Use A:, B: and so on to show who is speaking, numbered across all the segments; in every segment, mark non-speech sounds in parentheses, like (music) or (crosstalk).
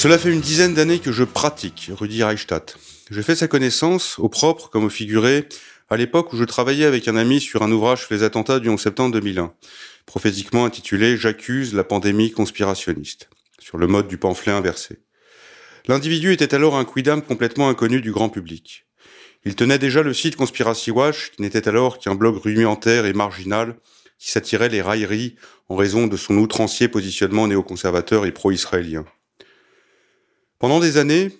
A: Cela fait une dizaine d'années que je pratique Rudi Reichstadt. J'ai fait sa connaissance, au propre comme au figuré, à l'époque où je travaillais avec un ami sur un ouvrage sur les attentats du 11 septembre 2001, prophétiquement intitulé J'accuse la pandémie conspirationniste, sur le mode du pamphlet inversé. L'individu était alors un quidam complètement inconnu du grand public. Il tenait déjà le site Conspiracy Watch, qui n'était alors qu'un blog rudimentaire et marginal, qui s'attirait les railleries en raison de son outrancier positionnement néoconservateur et pro-israélien. Pendant des années,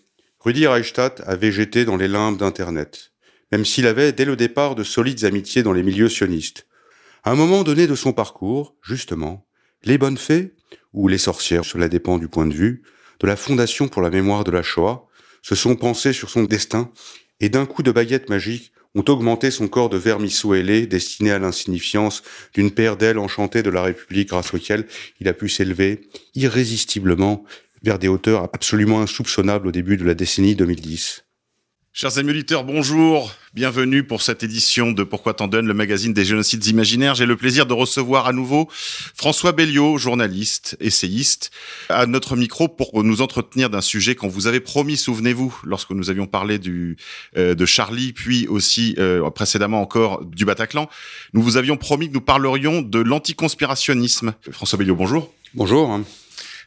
A: Rudi Reichstadt a végété dans les limbes d'Internet, même s'il avait dès le départ de solides amitiés dans les milieux sionistes. À un moment donné de son parcours, justement, les bonnes fées, ou les sorcières, cela dépend du point de vue, de la Fondation pour la mémoire de la Shoah, se sont pensées sur son destin et d'un coup de baguette magique ont augmenté son corps de vermisseau ailé destiné à l'insignifiance d'une paire d'ailes enchantées de la République grâce auxquelles il a pu s'élever irrésistiblement vers des hauteurs absolument insoupçonnables au début de la décennie 2010.
B: Chers amis auditeurs, bonjour. Bienvenue pour cette édition de Pourquoi t'en donnes, le magazine des génocides imaginaires. J'ai le plaisir de recevoir à nouveau François Belliot, journaliste, essayiste, à notre micro pour nous entretenir d'un sujet qu'on vous avait promis, souvenez-vous, lorsque nous avions parlé du, euh, de Charlie, puis aussi euh, précédemment encore du Bataclan. Nous vous avions promis que nous parlerions de l'anticonspirationnisme. François Belliot, bonjour.
A: Bonjour.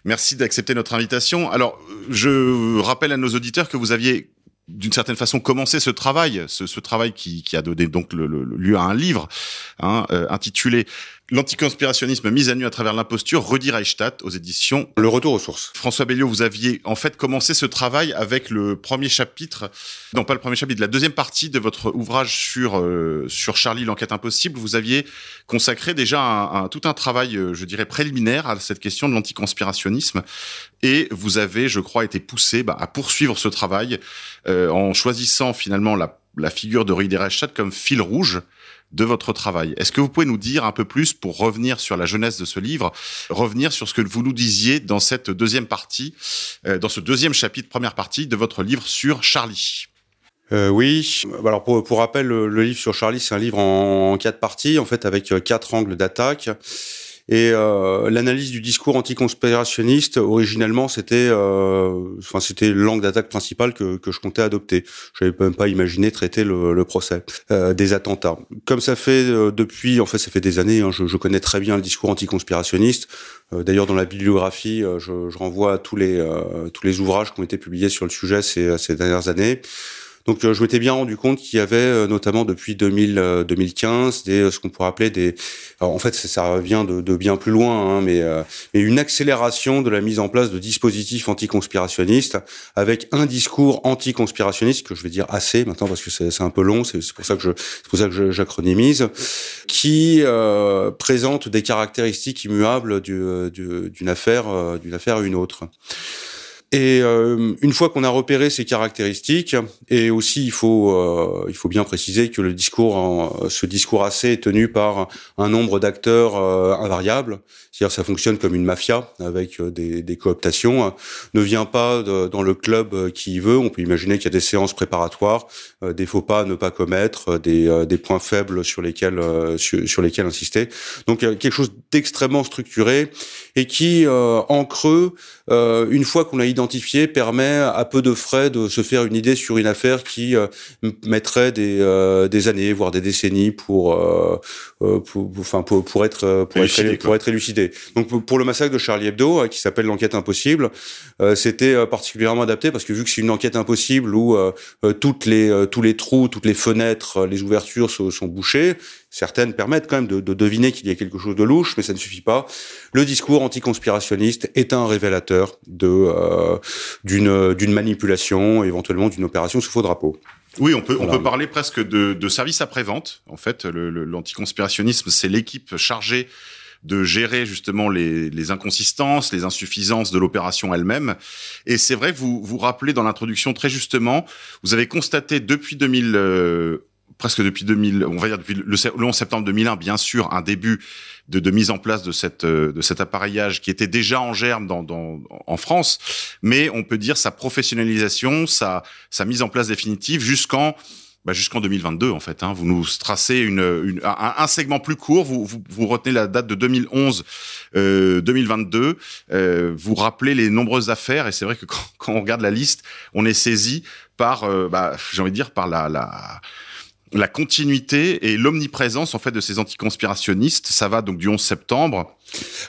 B: Merci d'accepter notre invitation. Alors, je rappelle à nos auditeurs que vous aviez d'une certaine façon commencé ce travail, ce, travail qui, a donné donc le, le, lieu à un livre hein, euh, intitulé L'anticonspirationnisme mis à nu à travers l'imposture, Rudi Reichstadt aux éditions
A: Le Retour aux sources.
B: François Belliot, vous aviez en fait commencé ce travail avec le premier chapitre, non pas le premier chapitre, la deuxième partie de votre ouvrage sur euh, sur Charlie, l'enquête impossible. Vous aviez consacré déjà un, un, tout un travail, euh, je dirais préliminaire à cette question de l'anticonspirationnisme, et vous avez, je crois, été poussé bah, à poursuivre ce travail euh, en choisissant finalement la, la figure de Rudi Reichstadt comme fil rouge de votre travail. Est-ce que vous pouvez nous dire un peu plus pour revenir sur la jeunesse de ce livre, revenir sur ce que vous nous disiez dans cette deuxième partie, euh, dans ce deuxième chapitre, première partie de votre livre sur Charlie?
A: Euh, oui. Alors pour, pour rappel, le, livre sur Charlie, c'est un livre en, en, quatre parties, en fait, avec quatre angles d'attaque. Et euh, l'analyse du discours anticonspirationniste, originellement, c'était, euh, enfin, c'était l'angle d'attaque principale que, que je comptais adopter. Je n'avais même pas imaginé traiter le, le procès euh, des attentats. Comme ça fait euh, depuis, en fait, ça fait des années, hein, je, je, connais très bien le discours anticonspirationniste. Euh, d'ailleurs, dans la bibliographie, je, je, renvoie à tous les tous les ouvrages qui ont été publiés sur le sujet ces, ces dernières années. Donc euh, je m'étais bien rendu compte qu'il y avait euh, notamment depuis 2000, 2015 des ce qu'on pourrait appeler des alors en fait ça revient de, de bien plus loin hein, mais, euh, mais une accélération de la mise en place de dispositifs anticonspirationnistes avec un discours anticonspirationniste que je vais dire assez maintenant parce que c'est un peu long c'est pour ça que je c'est pour ça que j'acronymise qui euh, présente des caractéristiques immuables d'une du, du, affaire d'une affaire à une autre. Et euh, une fois qu'on a repéré ces caractéristiques, et aussi il faut euh, il faut bien préciser que le discours, ce discours assez est tenu par un nombre d'acteurs euh, invariables, c'est-à-dire ça fonctionne comme une mafia avec euh, des, des cooptations, ne vient pas dans le club euh, qui veut. On peut imaginer qu'il y a des séances préparatoires, des faux pas à ne pas commettre, des, des points faibles sur lesquels sur, sur, lesquels insister. Donc quelque chose d'extrêmement structuré et qui en creux, une fois qu'on a identifié identifié permet à peu de frais de se faire une idée sur une affaire qui euh, mettrait des, euh, des années, voire des décennies pour, euh, pour, enfin, pour, pour, être, pour, être, pour être élucidé. Donc pour le massacre de Charlie Hebdo, qui s'appelle l'enquête impossible, c'était particulièrement adapté parce que vu que c'est une enquête impossible où toutes les, tous les trous, toutes les fenêtres, les ouvertures sont, sont bouchées, Certaines permettent quand même de, de deviner qu'il y a quelque chose de louche, mais ça ne suffit pas. Le discours anticonspirationniste est un révélateur de euh, d'une d'une manipulation, éventuellement d'une opération sous faux drapeau.
B: Oui, on peut, on peut parler presque de, de service après-vente. En fait, le- le- l'anticonspirationnisme, c'est l'équipe chargée de gérer justement les, les inconsistances, les insuffisances de l'opération elle-même. Et c'est vrai, vous vous rappelez dans l'introduction très justement, vous avez constaté depuis 2000, euh, presque depuis 2000, on va dire depuis le, le 11 septembre 2001, bien sûr, un début de, mise en place de cette de cet appareillage qui était déjà en germe dans, dans en France, mais on peut dire sa professionnalisation, sa sa mise en place définitive jusqu'en bah, jusqu'en 2022 en fait. Hein. Vous nous tracez une, une- un, un segment plus court. Vous, vous, vous retenez la date de 2011, euh, 2022. Euh, vous rappelez les nombreuses affaires et c'est vrai que quand, quand on regarde la liste, on est saisi par, euh, bah, j'ai envie de dire par la, la la continuité et l'omniprésence en fait de ces anticonspirationnistes. Ça va donc du 11 septembre.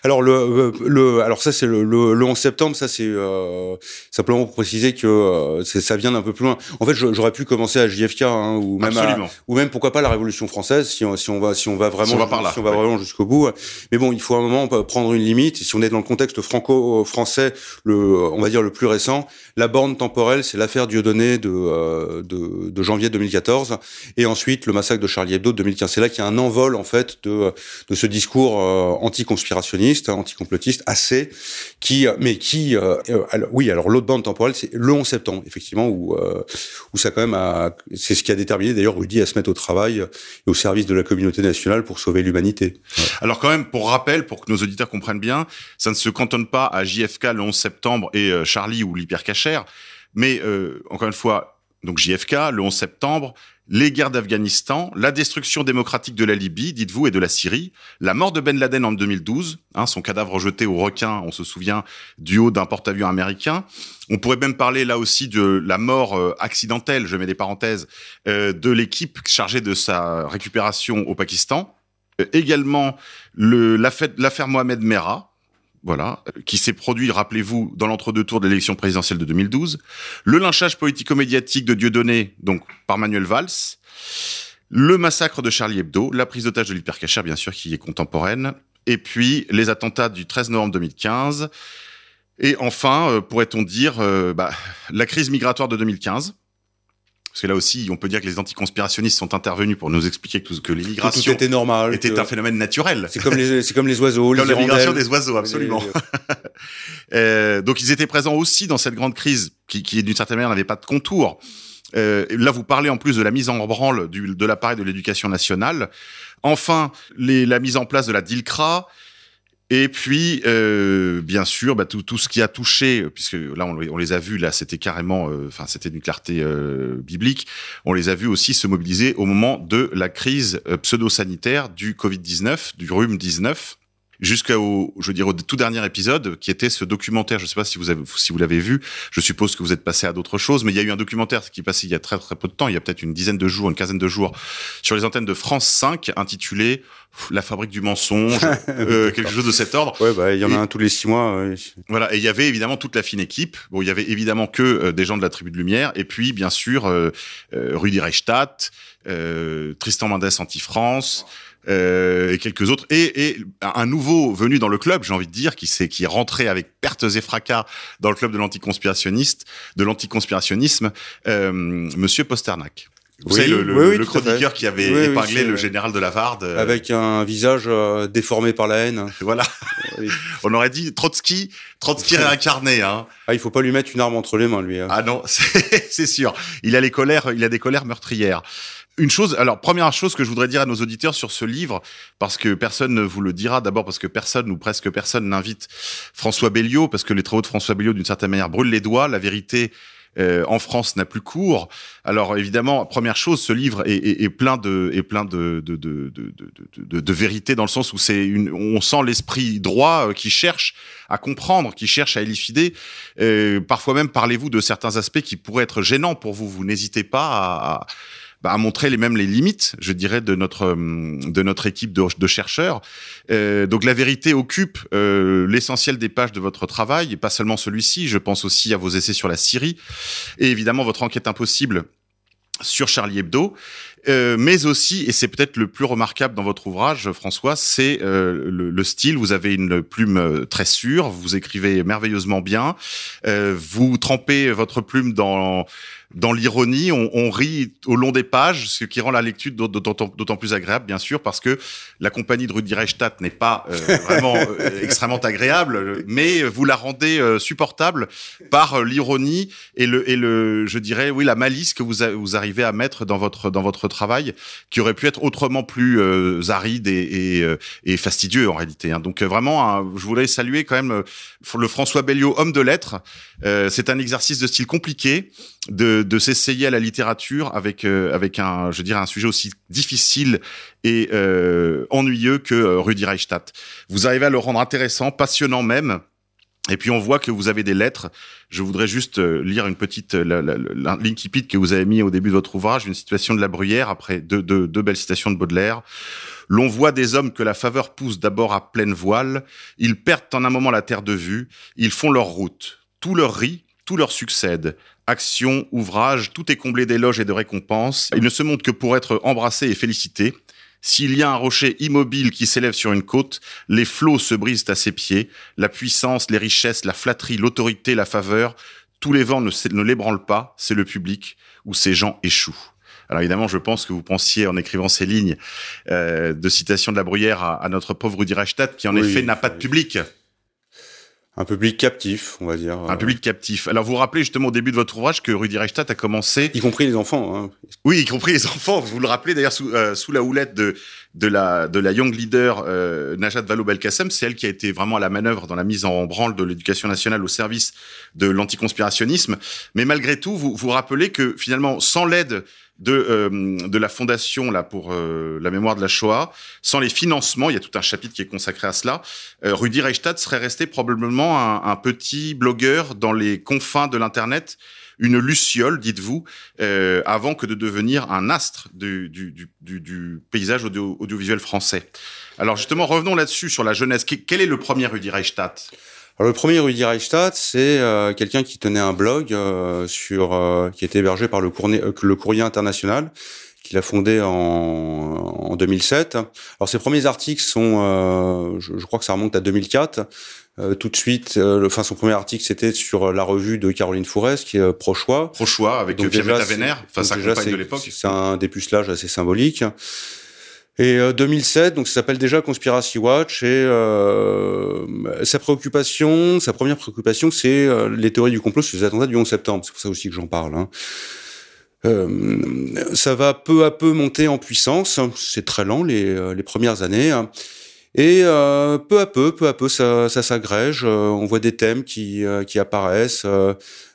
A: Alors le, le alors ça c'est le, le, le 11 septembre, ça c'est euh, simplement pour préciser que euh, ça vient d'un peu plus loin. En fait, j'aurais pu commencer à JFK hein, ou même à- ou même pourquoi pas la Révolution française si on, si on va si on va vraiment
B: Si on va par là,
A: si on va
B: ouais.
A: vraiment jusqu'au bout. Mais bon, il faut à un moment prendre une limite. Si on est dans le contexte franco-français, le on va dire le plus récent, la borne temporelle, c'est l'affaire Dieudonné de, euh, de de janvier 2014 et ensuite le massacre de Charlie Hebdo de 2015. C'est là qu'il y a un envol en fait de de ce discours euh, anticonspirationniste, hein, anticomplotiste assez qui mais qui euh, euh, oui, alors l'autre bande temporelle c'est le 11 septembre effectivement où euh, où ça quand même a c'est ce qui a déterminé d'ailleurs Rudy à se mettre au travail et au service de la communauté nationale pour sauver l'humanité.
B: Alors quand même, pour rappel, pour que nos auditeurs comprennent bien, ça ne se cantonne pas à JFK le 11 septembre et euh, Charlie ou l'hypercachère, mais euh, encore une fois, donc JFK le 11 septembre, les guerres d'Afghanistan, la destruction démocratique de la Libye, dites-vous, et de la Syrie, la mort de Ben Laden en 2012, hein, son cadavre jeté au requin, on se souvient, du haut d'un porte-avions américain. On pourrait même parler là aussi de la mort euh, accidentelle, je mets des parenthèses, euh, de l'équipe chargée de sa récupération au Pakistan. Euh, également le- l'affaire l'affaire Mohamed Merah, voilà, euh, qui s'est produit, rappelez-vous, dans l'entre-deux tours de l'élection présidentielle de 2012. Le lynchage politico-médiatique de Dieudonné, donc par Manuel Valls. Le massacre de Charlie Hebdo, la prise d'otage de l'hypercachère, bien sûr, qui est contemporaine. Et puis, les attentats du 13 novembre 2015. Et enfin, euh, pourrait-on dire, euh, bah, la crise migratoire de 2015. Parce que là aussi, on peut dire que les anticonspirationnistes sont intervenus pour nous expliquer que, que
A: tout
B: l'immigration
A: était normal.
B: était
A: que-
B: un phénomène naturel.
A: C'est comme les c'est comme les oiseaux,
B: Comme
A: les
B: la migration
A: hirondelles.
B: des oiseaux, absolument. (laughs) Euh, donc ils étaient présents aussi dans cette grande crise qui, qui d'une certaine manière n'avait pas de contour. Euh, là, vous parlez en plus de la mise en branle du, de l'appareil de l'éducation nationale. Enfin, les, la mise en place de la DILCRA. Et puis, euh, bien sûr, bah, tout, tout ce qui a touché, puisque là, on, les- a vus, là, c'était carrément, euh, enfin, c'était d'une clarté euh, biblique. On les a vus aussi se mobiliser au moment de la crise euh, pseudo-sanitaire du Covid-19, du rhume 19 jusqu'au, je veux dire, au tout dernier épisode, qui était ce documentaire. Je sais pas si vous avez, si vous l'avez vu. Je suppose que vous êtes passé à d'autres choses, mais il y a eu un documentaire qui est passé il y a très très peu de temps, il y a peut-être une dizaine de jours, une quinzaine de jours, sur les antennes de France 5, intitulé La fabrique du mensonge, (laughs) euh, quelque chose de cet ordre.
A: Ouais, bah il y en a
B: Et-
A: un tous les six mois. ouais.
B: Voilà, et il y avait évidemment toute la fine équipe. Bon, il y avait évidemment que euh, des gens de la tribu de lumière, et puis bien sûr euh, euh, Rudy Reichstadt, euh, Tristan Mendes Anti-France. Euh, et quelques autres et, et un nouveau venu dans le club j'ai envie de dire qui s'est qui est rentré avec pertes et fracas dans le club de l'anticonspirationniste de l'anticonspirationnisme euh, monsieur Posternak vous
A: Oui,
B: savez le, le-
A: oui, oui,
B: le
A: tout à
B: chroniqueur qui avait
A: c'est-
B: le général de Lavarde euh,
A: Avec un visage euh, déformé par la haine. (laughs)
B: voilà (laughs) on aurait dit Trotsky Trotsky réincarné hein
A: Ah, il faut pas lui mettre une arme entre les mains, lui. hein.
B: Ah non, (laughs) c'est c'est sûr. Il a les colères, il a des colères meurtrières. Une chose, alors première chose que je voudrais dire à nos auditeurs sur ce livre, parce que personne ne vous le dira, d'abord parce que personne ou presque personne n'invite François Belliot, parce que les travaux de François Belliot d'une certaine manière brûlent les doigts. La vérité euh, en France n'a plus cours. Alors évidemment, première chose, ce livre est, est- est plein de est plein de de de de de, vérité dans le sens où c'est une on sent l'esprit droit euh, qui cherche à comprendre, qui cherche à élucider. Euh, parfois même parlez-vous de certains aspects qui pourraient être gênants pour vous. Vous n'hésitez pas à bah, à montrer les mêmes les limites, je dirais, de notre hum, de notre équipe de, de chercheurs. Euh, donc la vérité occupe euh, l'essentiel des pages de votre travail, et pas seulement celui-ci. Je pense aussi à vos essais sur la Syrie et évidemment votre enquête impossible sur Charlie Hebdo. Euh, mais aussi, et c'est peut-être le plus remarquable dans votre ouvrage, François, c'est euh, le, le, style. Vous avez une plume euh, très sûre, vous écrivez merveilleusement bien, euh, vous trempez votre plume dans dans l'ironie, on, on, rit au long des pages, ce qui rend la lecture d'autant plus agréable, bien sûr, parce que la compagnie de Rudi Reichstadt n'est pas euh, vraiment euh, (laughs) extrêmement agréable, mais vous la rendez euh, supportable par l'ironie et le, et le, je dirais, oui, la malice que vous, a, vous arrivez à mettre dans votre dans votre travail, qui aurait pu être autrement plus aride et, et, fastidieux en réalité. Hein. Donc vraiment, je voulais saluer quand même le François Belliot, homme de lettres. C'est un exercice de style compliqué de, s'essayer à la littérature avec euh, avec un je dirais un sujet aussi difficile et euh, ennuyeux que euh, Rudi Reichstadt. Vous arrivez à le rendre intéressant, passionnant même. Et puis on voit que vous avez des lettres. Je voudrais juste euh, lire une petite l'incipit que vous avez mis au début de votre ouvrage, une situation de la bruyère après deux, deux, deux belles citations de Baudelaire. L'on voit des hommes que la faveur pousse d'abord à pleine voile. Ils perdent en un moment la terre de vue. Ils font leur route. Tout leur rit, tout leur succède. Action, ouvrage, tout est comblé d'éloges et de récompenses. Il ne se montre que pour être embrassé et félicité. S'il y a un rocher immobile qui s'élève sur une côte, les flots se brisent à ses pieds. La puissance, les richesses, la flatterie, l'autorité, la faveur, tous les vents ne, ne l'ébranlent pas, c'est le public où ces gens échouent. Alors évidemment, je pense que vous pensiez en écrivant ces lignes euh, de citation de la Bruyère à, à notre pauvre Reichstadt, qui en oui, effet n'a pas de public
A: un public captif, on va dire.
B: Un public captif. Alors, vous vous rappelez justement au début de votre ouvrage que Rudi Reichstadt a commencé...
A: Y compris les enfants. Hein.
B: Oui, y compris les (laughs) enfants. Vous le rappelez d'ailleurs sous, euh, sous la houlette de, de, la, de la young leader euh, Najat Vallaud-Belkacem. C'est elle qui a été vraiment à la manœuvre dans la mise en branle de l'éducation nationale au service de l'anticonspirationnisme. Mais malgré tout, vous vous rappelez que finalement, sans l'aide de euh, de la fondation là pour euh, la mémoire de la Shoah, sans les financements, il y a tout un chapitre qui est consacré à cela. Euh, Rudi Reichstadt serait resté probablement un, un, petit blogueur dans les confins de l'internet, une luciole, dites-vous, euh, avant que de devenir un astre du, du, du, du paysage audio, audiovisuel français. Alors justement, revenons là-dessus sur la jeunesse. Quel est le premier Rudi Reichstadt?
A: Alors, le premier Rudi Reichstadt, c'est euh, quelqu'un qui tenait un blog euh, sur euh, qui était hébergé par le, Courrier, le Courrier international, qu'il a fondé en, en 2007. Alors ses premiers articles sont, je, je, crois que ça remonte à 2004. tout de suite, le, enfin son premier article c'était sur la revue de Caroline Fourès qui est Pro-choix.
B: Pro-choix avec Pierre Vénère, enfin sa compagne de l'époque.
A: C'est un dépucelage assez symbolique. Et euh, 2007, donc ça s'appelle déjà Conspiracy Watch, et euh, sa préoccupation, sa première préoccupation, c'est euh, les théories du complot sur les attentats du 11 septembre. C'est pour ça aussi que j'en parle. Hein. Euh, ça va peu à peu monter en puissance. C'est très lent les, euh, les premières années. Hein. Et euh, peu à peu, peu à peu, ça, ça s'agrège. on voit des thèmes qui, qui apparaissent.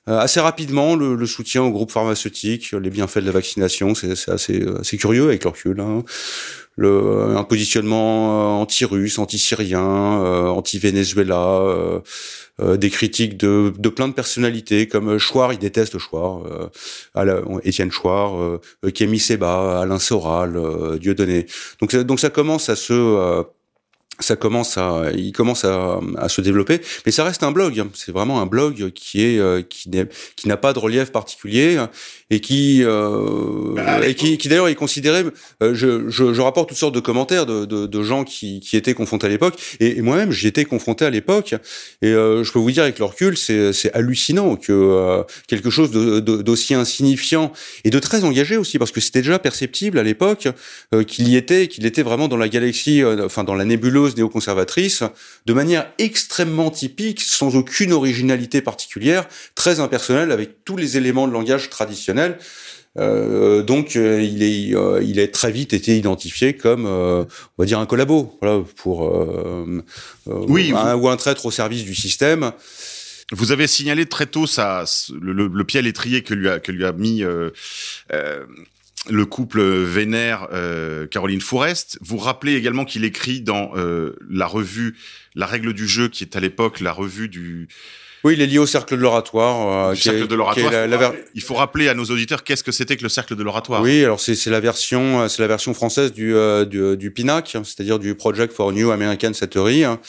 A: assez rapidement, le, le, soutien au groupe pharmaceutique, les bienfaits de la vaccination, c'est assez, assez curieux avec le recul. Hein le, un positionnement euh, anti-russe, anti-syrien, euh, anti-Venezuela, euh, des critiques de, de plein de personnalités comme Chouard, il déteste Chouard, Étienne Chouard, Kémy Seba, Alain Soral, Dieudonné. Donc, donc ça commence à se ça commence à, il commence à, à, se développer, mais ça reste un blog. C'est vraiment un blog qui est, qui n'a pas de relief particulier et qui euh, et qui, qui d'ailleurs est considéré. Euh, je, je, je, rapporte toutes sortes de commentaires de, de, de gens qui, qui étaient confrontés à l'époque, et, moi-même j'y étais confronté à l'époque, et euh, je peux vous dire avec le recul, c'est c'est hallucinant que euh, quelque chose d'aussi insignifiant et de très engagé aussi, parce que c'était déjà perceptible à l'époque euh, qu'il y était, qu'il était vraiment dans la galaxie, euh, enfin dans la nébuleuse néoconservatrice, de manière extrêmement typique, sans aucune originalité particulière, très impersonnelle, avec tous les éléments de langage euh, donc euh, il est euh, il est très vite été identifié comme on va dire un collabo voilà pour
B: oui
A: un, ou un traître au service du système.
B: Vous avez signalé très tôt ça le, le, le pied à l'étrier que lui a que lui a mis le couple Vénère Caroline Fourest. Vous rappelez également qu'il écrit dans la revue La règle du jeu qui est à l'époque la revue du
A: oui, il est lié au cercle de l'oratoire.
B: Euh, cercle de l'oratoire. La, la... Il faut rappeler à nos auditeurs qu'est-ce que c'était que le cercle de l'oratoire.
A: Oui, alors c'est la version, c'est la version française du, euh, du, du PINAC, c'est-à-dire du Project for New American Theory, hein,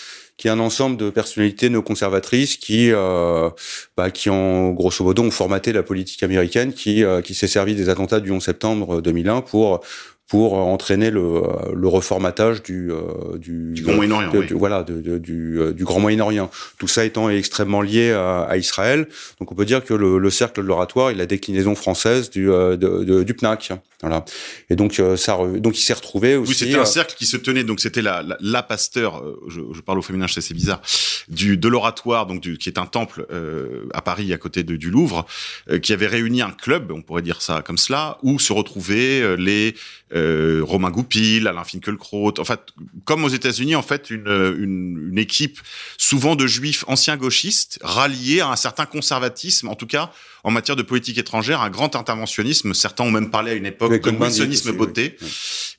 A: qui est un ensemble de personnalités néoconservatrices qui, euh, bah, qui ont grosso modo ont formaté la politique américaine, qui, euh, qui s'est servi des attentats du 11 septembre 2001 pour pour entraîner le, le reformatage du euh, du,
B: Du Grand Moyen-Orient, oui.
A: voilà de, de- du, euh, du Grand Moyen-Orient. Tout ça étant extrêmement lié à, à Israël, donc on peut dire que le, le cercle de l'oratoire est la déclinaison française du euh, de- du PNAC. Voilà. Et donc ça donc il s'est retrouvé aussi.
B: Oui, c'était un cercle qui se tenait, donc c'était la, la, la pasteur, je, je parle au féminin, je sais c'est bizarre, du de l'oratoire, donc du, qui est un temple euh, à Paris à côté de, du Louvre, euh, qui avait réuni un club, on pourrait dire ça comme cela, où se retrouvaient les euh, Romain Goupil, Alain Finkielkraut, en fait, comme aux États-Unis, en fait, une, une, une équipe souvent de juifs anciens gauchistes ralliés à un certain conservatisme, en tout cas en matière de politique étrangère, un grand interventionnisme. Certains ont même parlé à une époque
A: Oui,
B: de wilsonisme
A: oui.
B: beauté.
A: Oui.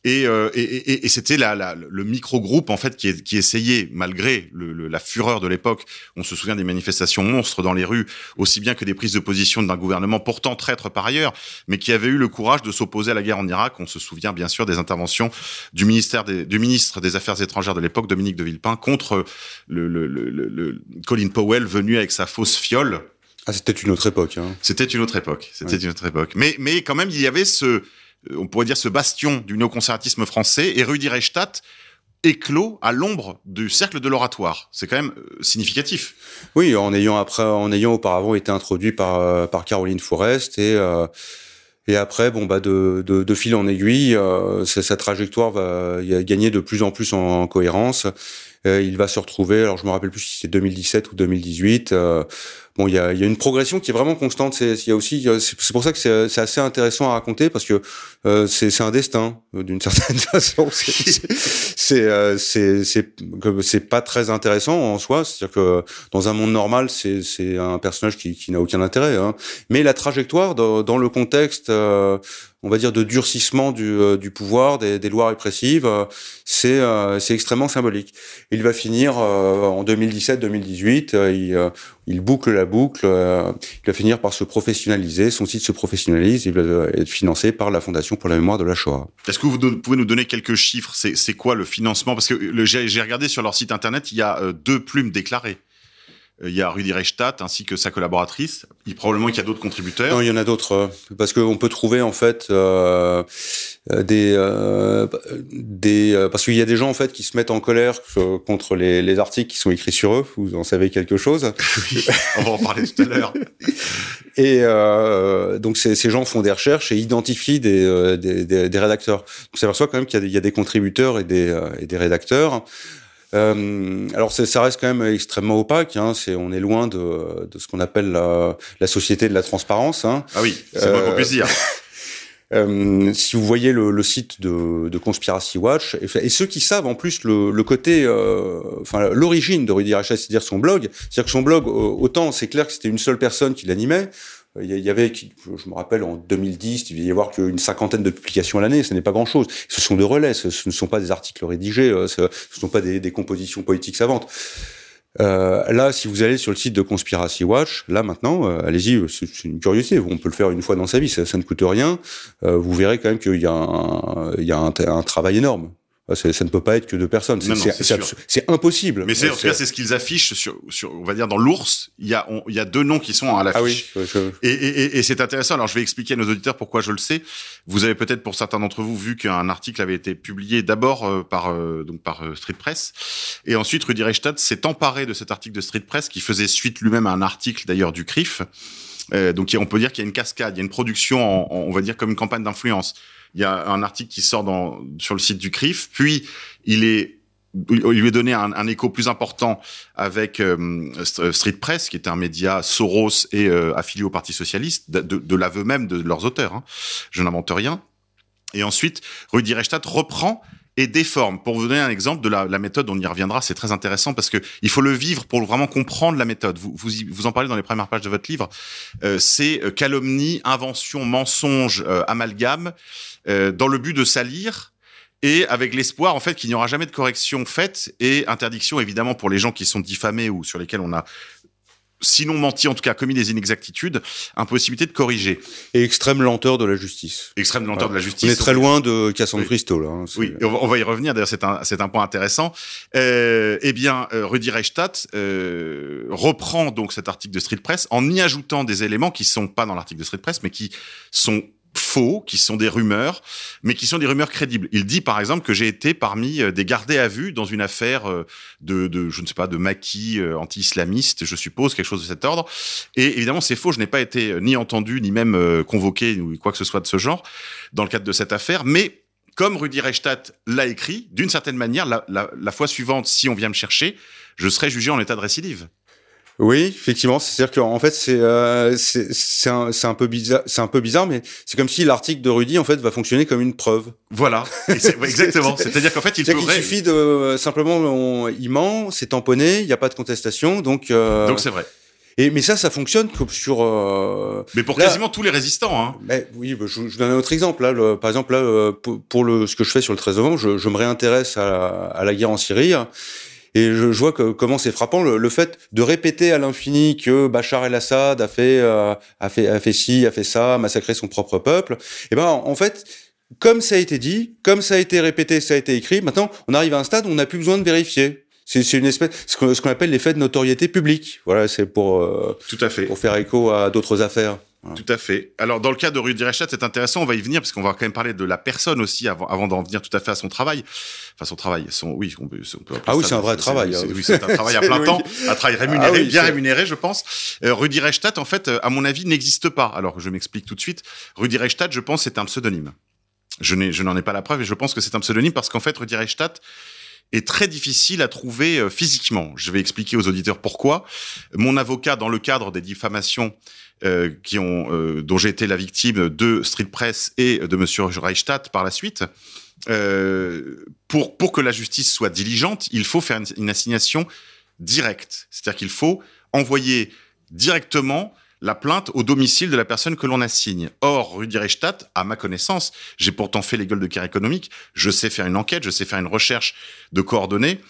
B: Et, euh, et, et, et c'était la, la, le micro-groupe en fait qui, est- qui essayait, malgré le, le- la fureur de l'époque, on se souvient des manifestations monstres dans les rues, aussi bien que des prises de position d'un gouvernement pourtant traître par ailleurs, mais qui avait eu le courage de s'opposer à la guerre en Irak. On se souvient bien sûr des interventions du ministère des, du ministre des Affaires étrangères de l'époque, Dominique de Villepin, contre le, le, le, le- le Colin Powell venu avec sa fausse fiole.
A: Ah, c'était une autre époque. Hein.
B: C'était une autre époque. C'était
A: Ouais.
B: une autre époque. Mais, mais quand même, il y avait ce, on pourrait dire ce bastion du néoconservatisme français et Rudi Reichstadt éclos à l'ombre du cercle de l'oratoire. C'est quand même euh, significatif.
A: Oui, en ayant après, en ayant auparavant été introduit par euh, par Caroline Forest et euh, et après, bon bah de de, de fil en aiguille, euh, sa, trajectoire va gagner de plus en plus en, en cohérence. Euh, il va se retrouver, alors je me rappelle plus si c'est 2017 ou 2018. euh, bon, il y a, y a une progression qui est vraiment constante. C'est, y a aussi, c'est pour ça que c'est, assez intéressant à raconter parce que euh, c'est, un destin euh, d'une (laughs) certaine façon. C'est, euh, c'est, c'est pas très intéressant en soi. C'est-à-dire que dans un monde normal, c'est, c'est un personnage qui, qui n'a aucun intérêt. Hein. Mais la trajectoire dans, dans le contexte, euh, on va dire, de durcissement du, euh, du pouvoir, des, des lois répressives, euh, c'est, euh, c'est extrêmement symbolique. Il va finir en 2017-2018. euh, il, il boucle la boucle. il va finir par se professionnaliser. Son site se professionnalise. Il va être financé par la Fondation pour la mémoire de la Shoah.
B: Est-ce que vous pouvez nous donner quelques chiffres? C'est quoi le financement? Parce que j'ai regardé sur leur site internet, il y a deux plumes déclarées. Euh, Il y a Rudi Reichstadt ainsi que sa collaboratrice. Il probablement qu'il y a d'autres contributeurs.
A: Non, il y en a d'autres euh, parce qu'on peut trouver en fait euh, euh, des euh, des parce qu'il y a des gens en fait qui se mettent en colère contre les, les articles qui sont écrits sur eux. Vous en savez quelque chose. (laughs)
B: Oui, on va en parler tout à l'heure. (laughs)
A: Et euh, donc ces, ces gens font des recherches et identifient des, des, des, des rédacteurs. Donc on s'aperçoit quand même qu'il y, a des- il y a des contributeurs et des, et des rédacteurs. Euh, alors ça reste quand même extrêmement opaque. Hein. C'est, on est loin de, de ce qu'on appelle la, la société de la transparence. Hein.
B: Ah oui, c'est moi qu'on
A: Euh,
B: puisse dire.
A: Euh, si vous voyez le, le site de, de Conspiracy Watch, et, et ceux qui savent en plus le, le côté, euh, enfin l'origine de Rudy Rachet, c'est-à-dire son blog, c'est-à-dire que son blog, euh, autant c'est clair que c'était une seule personne qui l'animait, euh, il il y avait, je me rappelle, en 2010, il devait y avoir qu'une cinquantaine de publications à l'année, ce n'est pas grand-chose. Ce sont des relais, ce, ne sont pas des articles rédigés, euh, ce ne sont pas des, compositions poétiques savantes. Euh, là, si vous allez sur le site de Conspiracy Watch, là maintenant, euh, allez-y, euh, c'est une curiosité. On peut le faire une fois dans sa vie, ça, ne coûte rien. Euh, vous verrez quand même qu'il y a un, il y a un travail énorme. Ah, c'est- Ça ne peut pas être que deux personnes. C'est- impossible.
B: Mais c'est en tout cas c'est ce qu'ils affichent sur, sur on va dire dans l'ours. Il y a il y a deux noms qui sont à
A: Ah oui.
B: l'affiche.
A: je- je-
B: Et, et, et- et c'est intéressant. Alors, je vais expliquer à nos auditeurs pourquoi je le sais. Vous avez peut-être, pour certains d'entre vous, vu qu'un article avait été publié d'abord euh, par euh, donc par euh, Street Press, et ensuite Rudi Reichstadt s'est emparé de cet article de Street Press qui faisait suite lui-même à un article d'ailleurs du CRIF. Euh, donc, on peut dire qu'il y a une cascade, il y a une production, en- en- on va dire comme une campagne d'influence. Il y a un article qui sort dans, sur le site du CRIF, puis il est il lui est donné un, écho plus important avec euh, St- Street Press, qui est un média Soros et euh, affilié au Parti socialiste, de, l'aveu même de leurs auteurs. Hein. Je n'invente rien. Et ensuite, Rudi Reichstadt reprend et déforme. Pour vous donner un exemple de la, méthode, on y reviendra, c'est très intéressant parce que il faut le vivre pour vraiment comprendre la méthode. Vous, vous, en parlez dans les premières pages de votre livre. Euh, c'est euh, calomnie, invention, mensonge, euh, amalgame, euh, dans le but de salir et avec l'espoir en fait qu'il n'y aura jamais de correction faite et interdiction évidemment pour les gens qui sont diffamés ou sur lesquels on a sinon menti, en tout cas commis des inexactitudes, impossibilité de corriger.
A: Et extrême lenteur de la justice.
B: Extrême lenteur de la justice.
A: On est très loin de Cassandre Christo, là. hein,
B: Oui, et on va, y revenir. D'ailleurs, c'est un, c'est un point intéressant. Euh, eh bien, euh, Rudy Reichstadt euh, reprend donc cet article de Street Press en y ajoutant des éléments qui sont pas dans l'article de Street Press, mais qui sont faux, qui sont des rumeurs, mais qui sont des rumeurs crédibles. Il dit par exemple que j'ai été parmi euh, des gardés à vue dans une affaire euh, de, je ne sais pas, de maquis euh, anti-islamiste, je suppose, quelque chose de cet ordre. Et évidemment, c'est faux. Je n'ai pas été ni entendu, ni même convoqué, ou quoi que ce soit de ce genre dans le cadre de cette affaire. Mais comme Rudy Reichstadt l'a écrit, d'une certaine manière, la fois suivante, si on vient me chercher, je serai jugé en état de récidive.
A: Oui, effectivement, c'est-à-dire qu'en fait c'est euh, c'est un, c'est un peu bizarre, c'est un peu bizarre, mais c'est comme si l'article de Rudy en fait va fonctionner comme une preuve.
B: Voilà, (laughs) exactement. C'est-à-dire qu'en fait, il
A: C'est-à-dire qu'il
B: faudrait.
A: suffit de simplement on, il ment, c'est tamponné, il n'y a pas de contestation, donc. euh,
B: Donc c'est vrai.
A: et mais ça, ça fonctionne comme sur. euh,
B: Mais pour
A: là-
B: quasiment tous les résistants, hein.
A: mais oui, bah, je, je vous donne un autre exemple. Là, le- par exemple, là, euh, pour, pour le ce que je fais sur le 13 novembre, je, je me réintéresse à, la- à la guerre en Syrie. Et je, je vois que comment c'est frappant le, le fait de répéter à l'infini que Bachar el-Assad a fait euh, a fait a fait ci, a fait ça, a massacré son propre peuple. Et ben en fait, comme ça a été dit, comme ça a été répété, ça a été écrit, maintenant on arrive à un stade où on n'a plus besoin de vérifier. C'est une espèce ce qu'on ce qu'on appelle l'effet de notoriété publique. Voilà, c'est pour euh,
B: Tout à fait.
A: pour faire écho à d'autres affaires.
B: Tout à fait. Alors, dans le cas de Rudy Reichstadt, c'est intéressant, on va y venir, parce qu'on va quand même parler de la personne aussi, avant, avant d'en venir tout à fait à son travail. Enfin, son travail, son, oui, on peut, on peut appeler
A: Ah oui, c'est un vrai travail, hein.
B: Oui, c'est un travail à (laughs) plein
A: oui.
B: temps, un travail rémunéré,
A: Ah oui,
B: bien rémunéré, je pense. Euh, Rudy Reichstadt, en fait, euh, à mon avis, n'existe pas. Alors, je m'explique tout de suite. Rudy Reichstadt, je pense, c'est un pseudonyme. Je n'ai, je n'en ai pas la preuve et je pense que c'est un pseudonyme parce qu'en fait, Rudy Reichstadt est très difficile à trouver euh, physiquement. Je vais expliquer aux auditeurs pourquoi. Mon avocat, dans le cadre des diffamations euh, qui ont, euh, dont j'ai été la victime de Street Press et de Monsieur Reichstadt par la suite, euh, pour pour que la justice soit diligente, il faut faire une, une assignation directe. C'est-à-dire qu'il faut envoyer directement la plainte au domicile de la personne que l'on assigne. Or, Rudy Reichstadt, à ma connaissance, j'ai pourtant fait les gueules de guerre économique, je sais faire une enquête, je sais faire une recherche de coordonnées,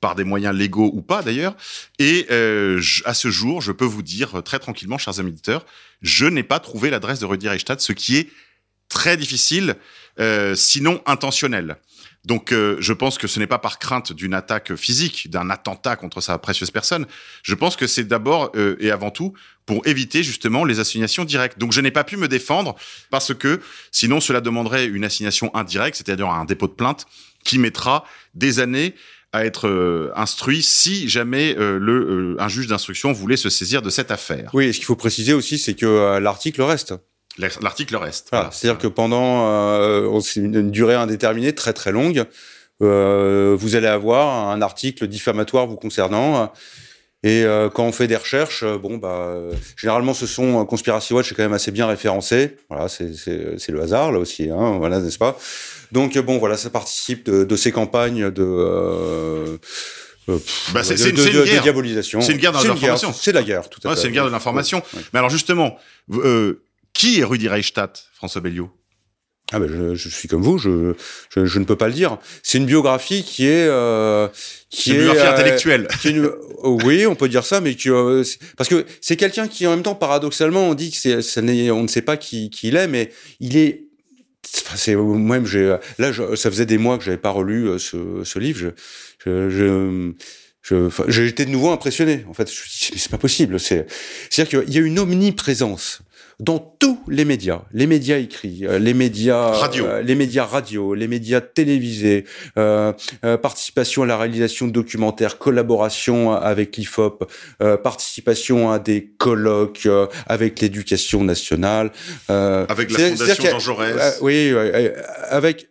B: par des moyens légaux ou pas d'ailleurs, et euh, à ce jour, je peux vous dire euh, très tranquillement, chers amis auditeurs, je n'ai pas trouvé l'adresse de Rudy Reichstadt, ce qui est très difficile, euh, sinon intentionnel. Donc, euh, je pense que ce n'est pas par crainte d'une attaque physique, d'un attentat contre sa précieuse personne. Je pense que c'est d'abord euh, et avant tout pour éviter justement les assignations directes. Donc, je n'ai pas pu me défendre parce que sinon, cela demanderait une assignation indirecte, c'est-à-dire un dépôt de plainte qui mettra des années à être euh, instruit si jamais euh, le, euh, un juge d'instruction voulait se saisir de cette affaire.
A: Oui, et ce qu'il faut préciser aussi, c'est que euh, l'article reste.
B: L'article reste.
A: Voilà,
B: Voilà.
A: C'est-à-dire que pendant euh, une, durée indéterminée très très longue, euh, vous allez avoir un article diffamatoire vous concernant. Et euh, quand on fait des recherches, euh, bon bah euh, généralement ce sont Conspiracy Watch est quand même assez bien référencé. Voilà, c'est le hasard là aussi, hein, voilà n'est-ce pas? Donc bon voilà, ça participe de, de ces campagnes de euh, euh,
B: Bah, c'est- une-
A: diabolisation.
B: C'est une guerre de l'information.
A: C'est la guerre, tout à
B: Ouais, c'est une guerre de l'information. Mais alors justement, euh, qui est Rudy Reichstadt, François Belliot?
A: Ah ben je, je suis comme vous, je, je, je ne peux pas le dire. C'est une biographie qui est euh, qui
B: C'est une biographie
A: euh,
B: intellectuelle.
A: qui est une- oh, (laughs) oui, on peut dire ça, mais qui, euh, parce que c'est quelqu'un qui en même temps paradoxalement on dit que c'est, on ne sait pas qui, qui il est, mais il est c'est moi-même j'ai là je- ça faisait des mois que j'avais pas relu euh, ce, ce livre. Je, je, été de nouveau impressionné. En fait, je me suis dit, mais c'est pas possible. C'est, c'est-à-dire qu'il y a une omniprésence dans tous les médias, les médias écrits, euh, les médias
B: Radio.
A: euh, les médias radio, les médias télévisés, euh, euh, participation à la réalisation de documentaires, collaboration avec l'IFOP, euh, participation à des colloques euh, avec l'éducation nationale, euh,
B: Avec la Fondation Jean Jaurès.
A: oui, avec.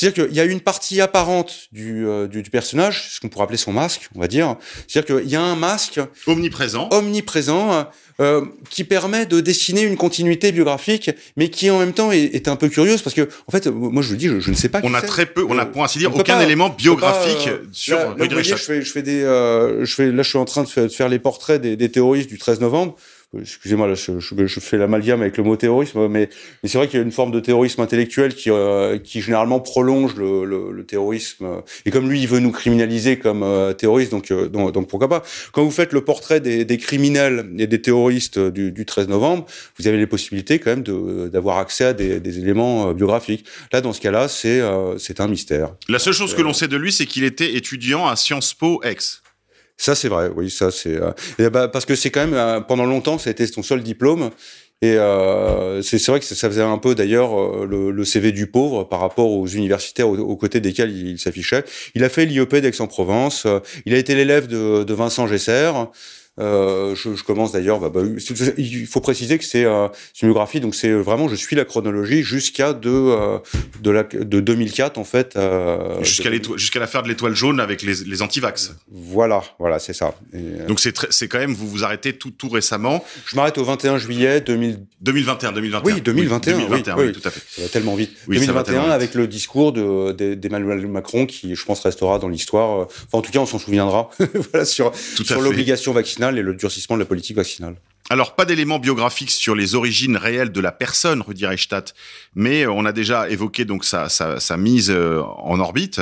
A: C'est-à-dire qu'il y a une partie apparente du, euh, du, du personnage, ce qu'on pourrait appeler son masque, on va dire. C'est-à-dire qu'il y a un masque
B: Omniprésent.
A: omniprésent euh, qui permet de dessiner une continuité biographique, mais qui en même temps est, est un peu curieuse parce que, en fait, moi je vous dis, je, je ne sais pas.
B: On a très peu, on a
A: Euh,
B: pour ainsi dire aucun
A: pas-
B: élément biographique
A: pas, euh,
B: sur
A: là, là, vous voyez, je fais, je fais des, euh, je fais, là, je suis en train de faire, de faire les portraits des, des terroristes du 13 novembre. Excusez-moi, là, je, je, je fais l'amalgame avec le mot terrorisme, mais, mais c'est vrai qu'il y a une forme de terrorisme intellectuel qui, euh, qui généralement prolonge le, le, le, terrorisme. Et comme lui, il veut nous criminaliser comme euh, terroristes, donc, euh, donc, donc, pourquoi pas. Quand vous faites le portrait des, des criminels et des terroristes du, du, 13 novembre, vous avez les possibilités quand même d'avoir accès à des, des, éléments biographiques. Là, dans ce cas-là, c'est c'est un mystère.
B: La seule chose que l'on sait de lui, c'est qu'il était étudiant à Sciences Po Ex.
A: Ça, c'est vrai. Oui, ça, c'est euh... bah, parce que c'est quand même euh, pendant longtemps, ça a été son seul diplôme. Et euh, c'est vrai que ça faisait un peu d'ailleurs euh, le, le, CV du pauvre par rapport aux universitaires aux, aux côtés desquels il, s'affichait. Il a fait l'IEP d'Aix-en-Provence. Il a été l'élève de, de Vincent Gesser. Euh, je, je, commence d'ailleurs. Bah, bah, il faut préciser que c'est euh, une biographie, donc c'est vraiment je suis la chronologie jusqu'à de euh, de, la, de 2004 en fait.
B: Euh, jusqu'à jusqu'à l'affaire de l'étoile jaune avec les, les antivax.
A: Voilà, voilà, c'est ça.
B: Et, euh, donc c'est c'est quand même vous vous arrêtez tout tout récemment.
A: Je m'arrête au 21 juillet 2000...
B: 2021, 2021.
A: Oui, 2021.
B: Oui, 2021,
A: oui,
B: oui, tout à fait.
A: Ça va tellement vite.
B: Oui,
A: 2021 avec le discours de d'Emmanuel Macron qui, je pense, restera dans l'histoire. Enfin, en tout cas, on s'en souviendra. (laughs) voilà sur
B: tout
A: sur l'obligation vaccinale et le durcissement de la politique vaccinale.
B: Alors, pas d'éléments biographiques sur les origines réelles de la personne, Rudi Reichstadt, mais on a déjà évoqué donc sa, sa, sa mise en orbite.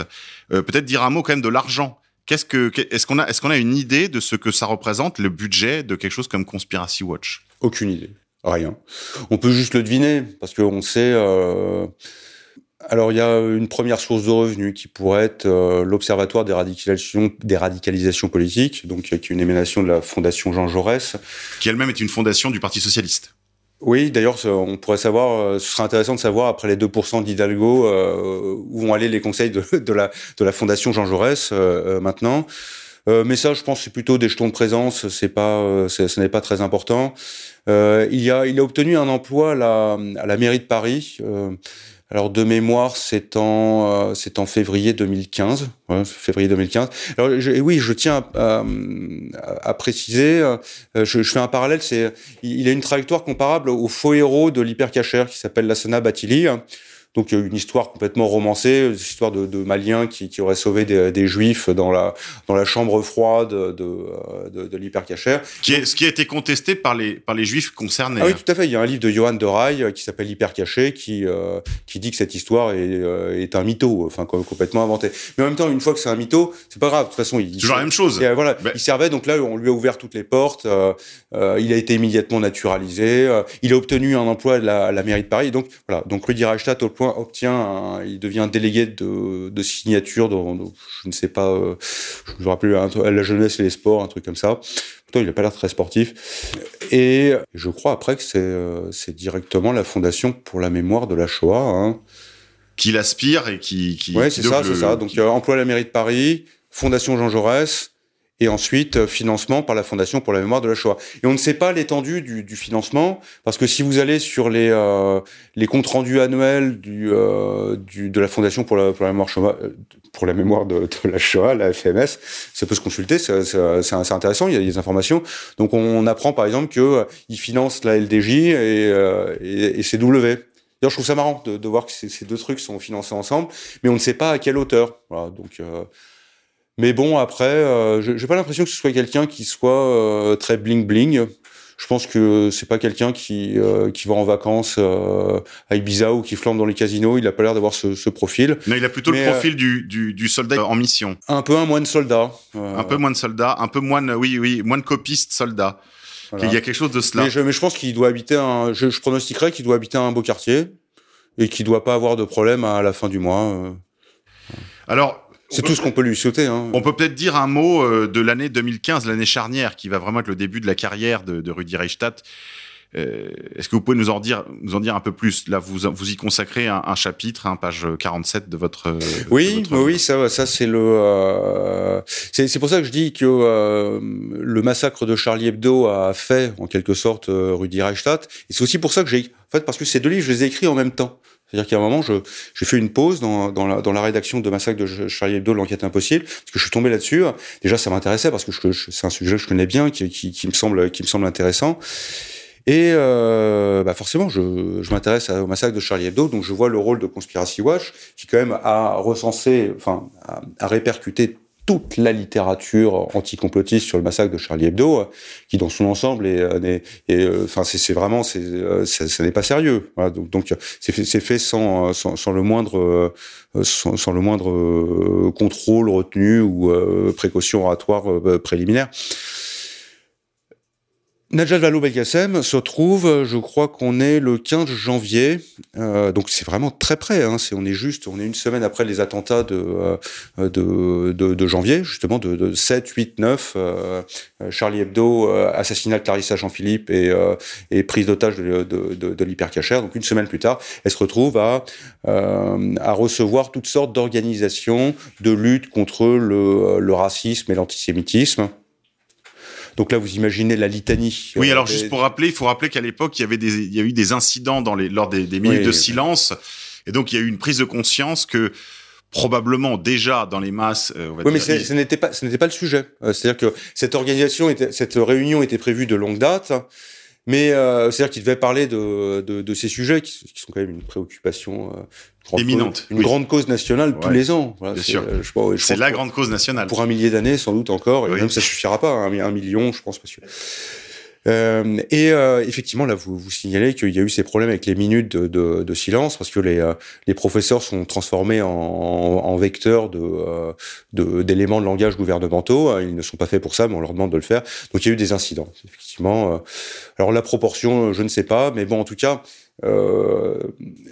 B: Euh, Peut-être dire un mot quand même de l'argent. Qu'est-ce que, est-ce qu'on a, est-ce qu'on a une idée de ce que ça représente le budget de quelque chose comme Conspiracy Watch?
A: Aucune idée, rien. On peut juste le deviner parce qu'on sait. Euh... Alors, il y a une première source de revenus qui pourrait être euh, l'Observatoire des radicalisations, des radicalisations politiques, donc qui est une émanation de la Fondation Jean Jaurès.
B: Qui elle-même est une fondation du Parti Socialiste.
A: Oui, d'ailleurs, on pourrait savoir, euh, ce serait intéressant de savoir, après les 2% d'Hidalgo, euh, où vont aller les conseils de, de, la, de la Fondation Jean Jaurès euh, maintenant. mais ça, je pense, c'est plutôt des jetons de présence, c'est pas, ce n'est pas très important. il, a, il a obtenu un emploi à la, à la mairie de Paris. Alors de mémoire, c'est en euh, c'est en février 2015, ouais, février 2015. Alors je, oui, je tiens à, à, préciser, euh, je, je, fais un parallèle, c'est il a une trajectoire comparable au faux héros de l'hypercachère qui s'appelle Lassana Batili. Donc une histoire complètement romancée, une histoire de, de Maliens qui, qui auraient sauvé des, des, Juifs dans la dans la chambre froide de de, de l'hypercachère.
B: Qui est ce qui a été contesté par les par les Juifs concernés.
A: Ah oui, tout à fait. Il y a un livre de Johan de Rai qui s'appelle Hypercaché qui euh, qui dit que cette histoire est, euh, est un mytho, enfin complètement inventé. Mais en même temps, une fois que c'est un mytho, c'est pas grave. De toute façon, il
B: toujours la même chose.
A: Et, voilà, il servait. Donc là, on lui a ouvert toutes les portes. Euh, il a été immédiatement naturalisé. il a obtenu un emploi à la, à la mairie de Paris. Donc voilà. Donc Rudi Reichstadt au point obtient, un, il devient délégué de, de signature dans, je ne sais pas, euh, je me rappelle la jeunesse et les sports, un truc comme ça. Pourtant, il n'a pas l'air très sportif. Et je crois après que c'est euh, directement la Fondation pour la mémoire de la Shoah. Hein.
B: Qui l'aspire et qui... qui
A: ouais, c'est ça, c'est ça. Donc, qui... emploi à la mairie de Paris, Fondation Jean Jaurès, et ensuite financement par la Fondation pour la mémoire de la Shoah. Et on ne sait pas l'étendue du, du, financement parce que si vous allez sur les euh, les comptes rendus annuels du, euh, du de la Fondation pour la mémoire mémoire de, la Shoah, la FMS, ça peut se consulter, c'est intéressant, il y a des informations. Donc on, apprend par exemple que euh, financent la LDJ et, euh, et, et CW. D'ailleurs, je trouve ça marrant de, de voir que ces, deux trucs sont financés ensemble, mais on ne sait pas à quelle hauteur. Voilà, donc euh, mais bon, après, euh, j'ai pas l'impression que ce soit quelqu'un qui soit euh, très bling bling. Je pense que c'est pas quelqu'un qui euh, qui va en vacances euh, à Ibiza ou qui flambe dans les casinos. Il a pas l'air d'avoir ce, ce, profil.
B: Non, il a plutôt Mais, le profil du, du, du, soldat en mission.
A: Un peu un moine soldat.
B: Un peu moins de soldat, un peu moins, oui, oui, moins de copiste soldat. Voilà. Il y a quelque chose de cela.
A: Mais je, mais je pense qu'il doit habiter un. Je, je pronostiquerais qu'il doit habiter un beau quartier et qu'il doit pas avoir de problème à la fin du mois.
B: Alors,
A: c'est tout ce qu'on peut lui sauter. Hein.
B: On peut peut-être dire un mot euh, de l'année 2015, l'année charnière, qui va vraiment être le début de la carrière de, de Rudi Reichstadt. Euh, Est-ce que vous pouvez nous en dire, nous en dire un peu plus? Là, vous, vous y consacrez un, un chapitre, hein, page 47 de votre. De
A: oui,
B: votre...
A: oui, ça, ça c'est le. Euh, c'est pour ça que je dis que euh, le massacre de Charlie Hebdo a fait en quelque sorte euh, Rudi Reichstadt. Et c'est aussi pour ça que j'ai, en fait, parce que ces deux livres, je les ai écrits en même temps. C'est-à-dire qu'à un moment, j'ai fait une pause dans, la, rédaction de Massacre de Charlie Hebdo, l'enquête impossible, parce que je suis tombé là-dessus. Déjà, ça m'intéressait parce que c'est un sujet que je connais bien, qui, me semble, intéressant. Et euh, bah forcément, je, m'intéresse au massacre de Charlie Hebdo, donc je vois le rôle de Conspiracy Watch, qui quand même a recensé, enfin, a répercuté toute la littérature anticomplotiste sur le massacre de Charlie Hebdo, qui dans son ensemble est, est, enfin c'est vraiment c'est ça, n'est pas sérieux. Voilà, donc donc c'est fait, fait sans, sans, sans le moindre sans, sans le moindre contrôle retenu ou précaution oratoire préliminaire. Najat Vallaud-Belkacem se trouve, je crois qu'on est le 15 janvier, euh, donc c'est vraiment très près. Hein, on est juste, on est une semaine après les attentats de euh, de, de, de, janvier, justement de, de 7, 8, 9, euh, Charlie Hebdo, euh, assassinat de Clarissa Jean-Philippe et, euh, et prise d'otage de, de, de, l'hypercachère. Donc une semaine plus tard, elle se retrouve à à recevoir toutes sortes d'organisations de lutte contre le, le racisme et l'antisémitisme. Donc là, vous imaginez la litanie.
B: Oui, alors juste pour rappeler, il faut rappeler qu'à l'époque, il y avait des, il y a eu des incidents dans les, lors des, des minutes de silence, et donc il y a eu une prise de conscience que probablement déjà dans les masses.
A: Euh, on va oui, mais ce n'était pas, ce n'était pas le sujet. Euh, c'est-à-dire que cette organisation était, cette réunion était prévue de longue date. Mais euh, c'est-à-dire qu'il devait parler de, de, de, ces sujets qui, qui, sont quand même une préoccupation
B: euh, éminente,
A: une grande cause nationale tous les ans.
B: Voilà, Bien sûr. Euh, c'est la grande cause nationale.
A: Pour un millier d'années, sans doute encore, et même ça suffira pas. Hein, un million, je pense, que euh, et euh, effectivement, là, vous, vous signalez qu'il y a eu ces problèmes avec les minutes de, de, de silence parce que les, euh, les professeurs sont transformés en, en vecteurs de, d'éléments de, langage gouvernementaux. Ils ne sont pas faits pour ça, mais on leur demande de le faire. Donc, il y a eu des incidents, effectivement. Alors, la proportion, je ne sais pas, mais bon, en tout cas, euh,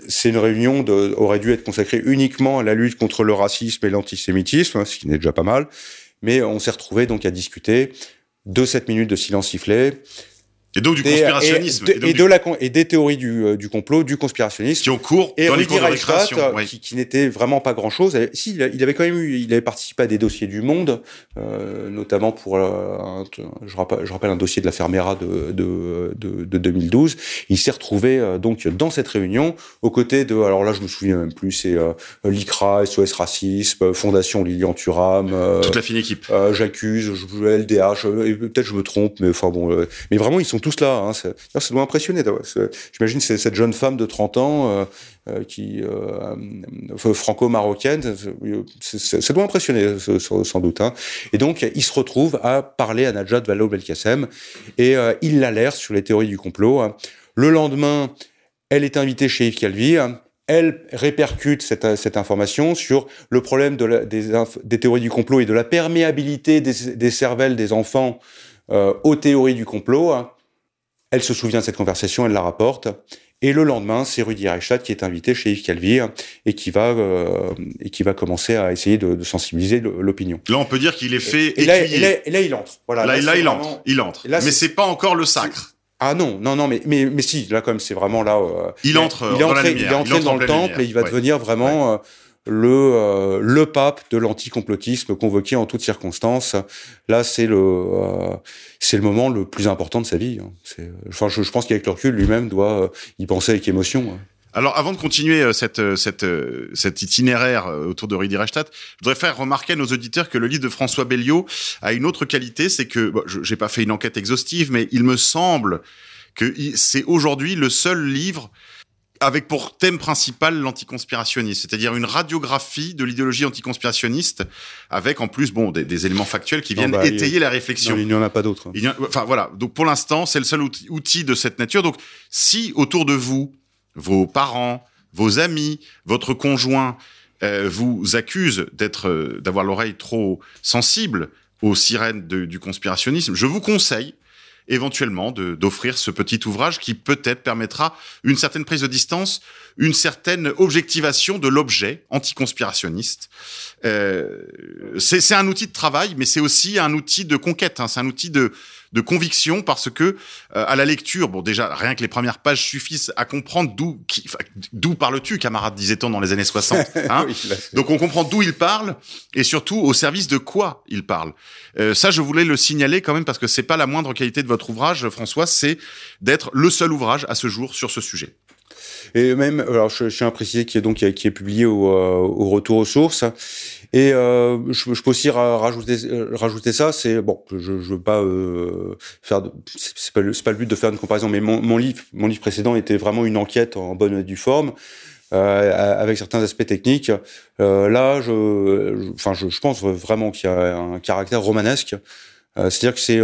A: c'est une réunion de, aurait dû être consacrée uniquement à la lutte contre le racisme et l'antisémitisme, ce qui n'est déjà pas mal. Mais on s'est retrouvé donc à discuter de cette minute de silence sifflé,
B: et donc du conspirationnisme.
A: Et, de, la, et des théories du, euh, du complot, du conspirationnisme.
B: Qui ont cours
A: et
B: dans les cours de récréation.
A: Qui, qui n'était vraiment pas grand-chose. Si, il avait quand même eu, il avait participé à des dossiers du Monde, euh, notamment pour, euh, je, rappelle, je rappelle un dossier de la Fermera de, de, de, de 2012. Il s'est retrouvé euh, donc dans cette réunion aux côtés de, alors là je me souviens même plus, c'est euh, l'ICRA, SOS Racisme, Fondation Lilian Thuram.
B: Toute la fine équipe.
A: J'accuse, LDH, peut-être je me trompe, mais enfin bon, mais vraiment ils sont tous là. Hein. Ça doit impressionner. J'imagine cette jeune femme de 30 ans euh, euh, qui euh, franco-marocaine. Ça doit impressionner sans doute. Hein. Et donc il se retrouve à parler à Najat Vallaud-Belkacem et il l'alerte sur les théories du complot. Hein. Le lendemain, elle est invitée chez Yves Calvi elle répercute cette, information sur le problème de des, théories du complot et de la perméabilité des, des cervelles des enfants euh, aux théories du complot. Elle se souvient de cette conversation, elle la rapporte. Et le lendemain, c'est Rudy Reichstadt qui est invité chez Yves Calvi et qui va euh, et qui va commencer à essayer de, de sensibiliser l'opinion.
B: Là, on peut dire qu'il est fait.
A: Et, là, et, là, et, là, il entre.
B: Voilà. Là, là, il entre. Il entre. Là, mais c'est pas encore le sacre.
A: Ah non, non, non, mais mais mais si, là, comme c'est vraiment là. Euh,
B: il entre.
A: Il est
B: entré,
A: il est entré dans le temple et il va devenir vraiment. Euh, le, euh, le pape de l'anticomplotisme convoqué en toutes circonstances. Là, c'est le, euh, le moment le plus important de sa vie. Hein. Enfin, je, je pense qu'avec le recul, lui-même doit euh, y penser avec émotion. Hein.
B: Alors, avant de continuer cette, cette, cet itinéraire autour de Ridi Reichstadt, je voudrais faire remarquer à nos auditeurs que le livre de François Belliot a une autre qualité, c'est que, bon, je n'ai pas fait une enquête exhaustive, mais il me semble que c'est aujourd'hui le seul livre avec pour thème principal l'anticonspirationniste, c'est-à-dire une radiographie de l'idéologie anticonspirationniste, avec en plus bon des, éléments factuels qui viennent bah, étayer la réflexion.
A: il n'y en a pas d'autres.
B: Enfin voilà, donc pour l'instant c'est le seul outil, de cette nature. Donc si autour de vous, vos parents, vos amis, votre conjoint euh, vous accusent d'être, euh, d'avoir l'oreille trop sensible aux sirènes du conspirationnisme, je vous conseille éventuellement d'offrir ce petit ouvrage qui peut-être permettra une certaine prise de distance, une certaine objectivation de l'objet anticonspirationniste. Euh, c'est un outil de travail, mais c'est aussi un outil de conquête. Hein, c'est un outil de, de conviction parce que euh, à la lecture, bon déjà rien que les premières pages suffisent à comprendre d'où d'où parles-tu, camarade disait-on dans les années 60. (laughs) Hein Donc on comprend d'où il parle et surtout au service de quoi il parle. Euh, ça, je voulais le signaler quand même parce que c'est pas la moindre qualité de votre ouvrage, François, c'est d'être le seul ouvrage à ce jour sur ce sujet.
A: Et même, alors je, je tiens à préciser qui est donc qui est publié au, euh, au retour aux sources. Et euh, je, peux aussi rajouter, euh, rajouter ça. C'est bon, je, je veux pas euh, faire. C'est pas, pas le but de faire une comparaison, mais mon, livre, précédent était vraiment une enquête en bonne et due forme. avec certains aspects techniques. Là, je, enfin, je, pense vraiment qu'il y a un caractère romanesque. Euh, c'est-à-dire que c'est,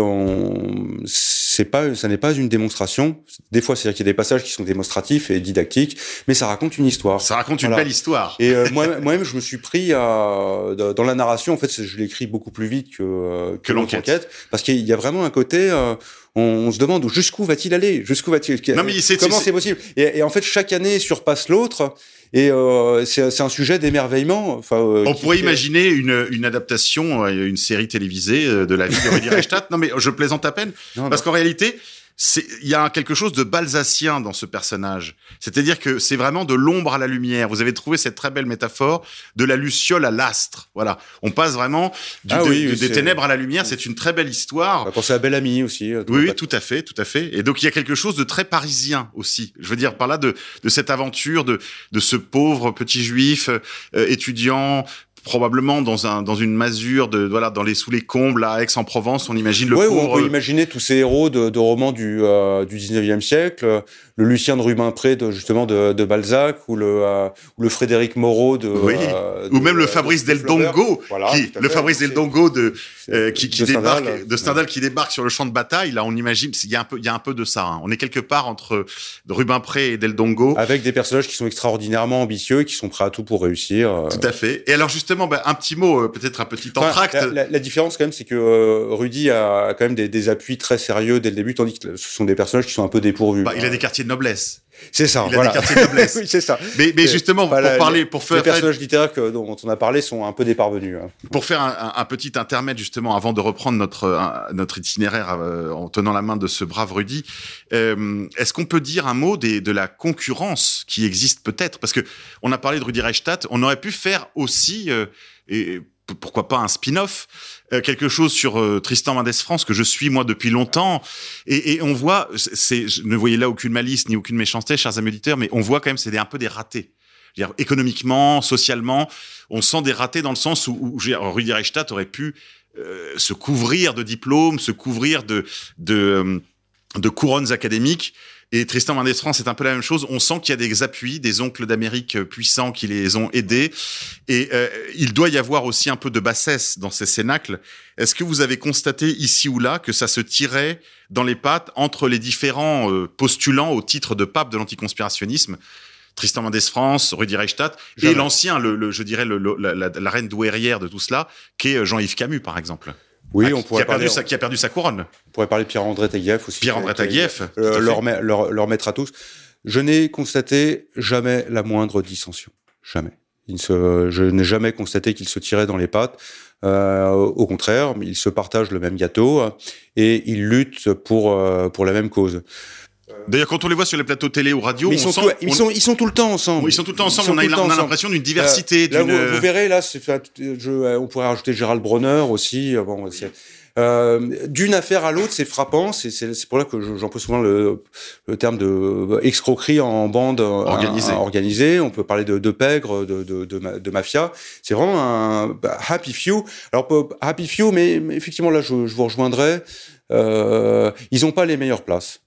A: c'est pas, ça n'est pas une démonstration. Des fois, c'est-à-dire qu'il y a des passages qui sont démonstratifs et didactiques, mais ça raconte une histoire.
B: Ça raconte une belle histoire.
A: Et euh, moi, moi-même, je me suis pris à, dans la narration. En fait, je l'écris beaucoup plus vite que
B: euh, que, l'enquête,
A: parce qu'il y a vraiment un côté. Euh, on, se demande jusqu'où va-t-il aller Jusqu'où va-t-il
B: Non, mais
A: Comment c'est possible et, et, en fait, chaque année surpasse l'autre. Et euh, c'est un sujet d'émerveillement. Enfin, euh,
B: on pourrait imaginer une, une adaptation, une série télévisée de la vie de Rudy Reichstadt. Non, mais je plaisante à peine, parce qu'en réalité, il y a quelque chose de balsacien dans ce personnage. C'est-à-dire que c'est vraiment de l'ombre à la lumière. Vous avez trouvé cette très belle métaphore de la luciole à l'astre. Voilà. On passe vraiment du, ah des ténèbres à la lumière. C'est une très belle histoire.
A: On va penser à Belle Amie aussi.
B: Euh, oui, oui, tout à fait, tout à fait. Et donc il y a quelque chose de très parisien aussi. Je veux dire par là de, de cette aventure de, de ce pauvre petit juif euh, étudiant probablement dans un dans une masure de voilà dans les sous les combles à Aix-en-Provence on imagine le
A: ouais, on peut imaginer tous ces héros de, de romans du euh, du 19e siècle le Lucien de Rubempré de justement de, de Balzac ou le euh, ou le Frédéric Moreau de,
B: oui.
A: euh,
B: ou même le Fabrice Del Dongo
A: voilà,
B: qui le Fabrice Del Dongo de euh, qui, qui débarque Stendhal. de Stendhal qui débarque sur le champ de bataille là on imagine il y a un peu il y a un peu de ça hein. on est quelque part entre Rubempré et Del Dongo
A: avec des personnages qui sont extraordinairement ambitieux et qui sont prêts à tout pour réussir euh.
B: tout à fait et alors justement ben, un petit mot peut-être un petit entracte.
A: enfin, la, la, la, différence quand même c'est que euh, Rudy a quand même des, des, appuis très sérieux dès le début tandis que ce sont des personnages qui sont un peu dépourvus.
B: Bah, il a des quartiers de noblesse
A: c'est ça.
B: Il a
A: voilà.
B: des quartiers de noblesse. (laughs)
A: oui, c'est ça.
B: Mais, mais justement, pour parler, pour faire
A: les personnages littéraires que, dont on a parlé sont un peu déparvenus. Hein.
B: Pour faire un, petit intermède justement avant de reprendre notre un, notre itinéraire euh, en tenant la main de ce brave Rudy, euh, est-ce qu'on peut dire un mot des, de la concurrence qui existe peut-être? Parce que on a parlé de Rudy Reichstadt, on aurait pu faire aussi euh, et pourquoi pas un spin-off, quelque chose sur euh, Tristan Mendes France que je suis moi depuis longtemps, et, on voit, c'est, ne voyez là aucune malice ni aucune méchanceté, chers amis auditeurs, mais on voit quand même c'est un peu des ratés. Économiquement, socialement, on sent des ratés dans le sens où, où Rudi Reichstadt aurait pu euh, se couvrir de diplômes, se couvrir de couronnes académiques et Tristan Mendes France, c'est un peu la même chose. On sent qu'il y a des appuis, des oncles d'Amérique puissants qui les ont aidés. Et euh, il doit y avoir aussi un peu de bassesse dans ces cénacles. Est-ce que vous avez constaté ici ou là que ça se tirait dans les pattes entre les différents euh, postulants au titre de pape de l'anticonspirationnisme? Tristan Mendes France, Rudy Reichstadt, et l'ancien, le, le, je dirais, le, la, la, la, reine douairière de tout cela, qui est Jean-Yves Camus, par exemple.
A: Oui,
B: ah,
A: on pourrait
B: qui a,
A: parler,
B: perdu sa, qui a perdu sa couronne.
A: On pourrait parler de Pierre-André Taguieff aussi.
B: Pierre-André Taguieff.
A: Euh, leur, leur, leur maître à tous. Je n'ai constaté jamais la moindre dissension. Jamais. Il se, je n'ai jamais constaté qu'ils se tiraient dans les pattes. Euh, au contraire, ils se partagent le même gâteau et ils luttent pour, euh, pour la même cause.
B: D'ailleurs, quand on les voit sur les plateaux télé ou radio,
A: ils, sont
B: sent,
A: tout, ils, on... sont, ils sont tout le temps ensemble.
B: Ils sont tout le temps ensemble. On a, on a l'impression d'une diversité.
A: Euh, là, vous, vous, verrez, là, je, on pourrait rajouter Gérald Bronner aussi. Bon, euh, d'une affaire à l'autre, c'est frappant. C'est pour là que j'emploie souvent le, le, terme de escroquerie en bande
B: organisée.
A: organisée. On peut parler de, de pègre, de, de, de, de mafia. C'est vraiment un bah, happy few. Alors happy few, mais, mais effectivement là, je, je vous rejoindrai. Euh, ils n'ont pas les meilleures places.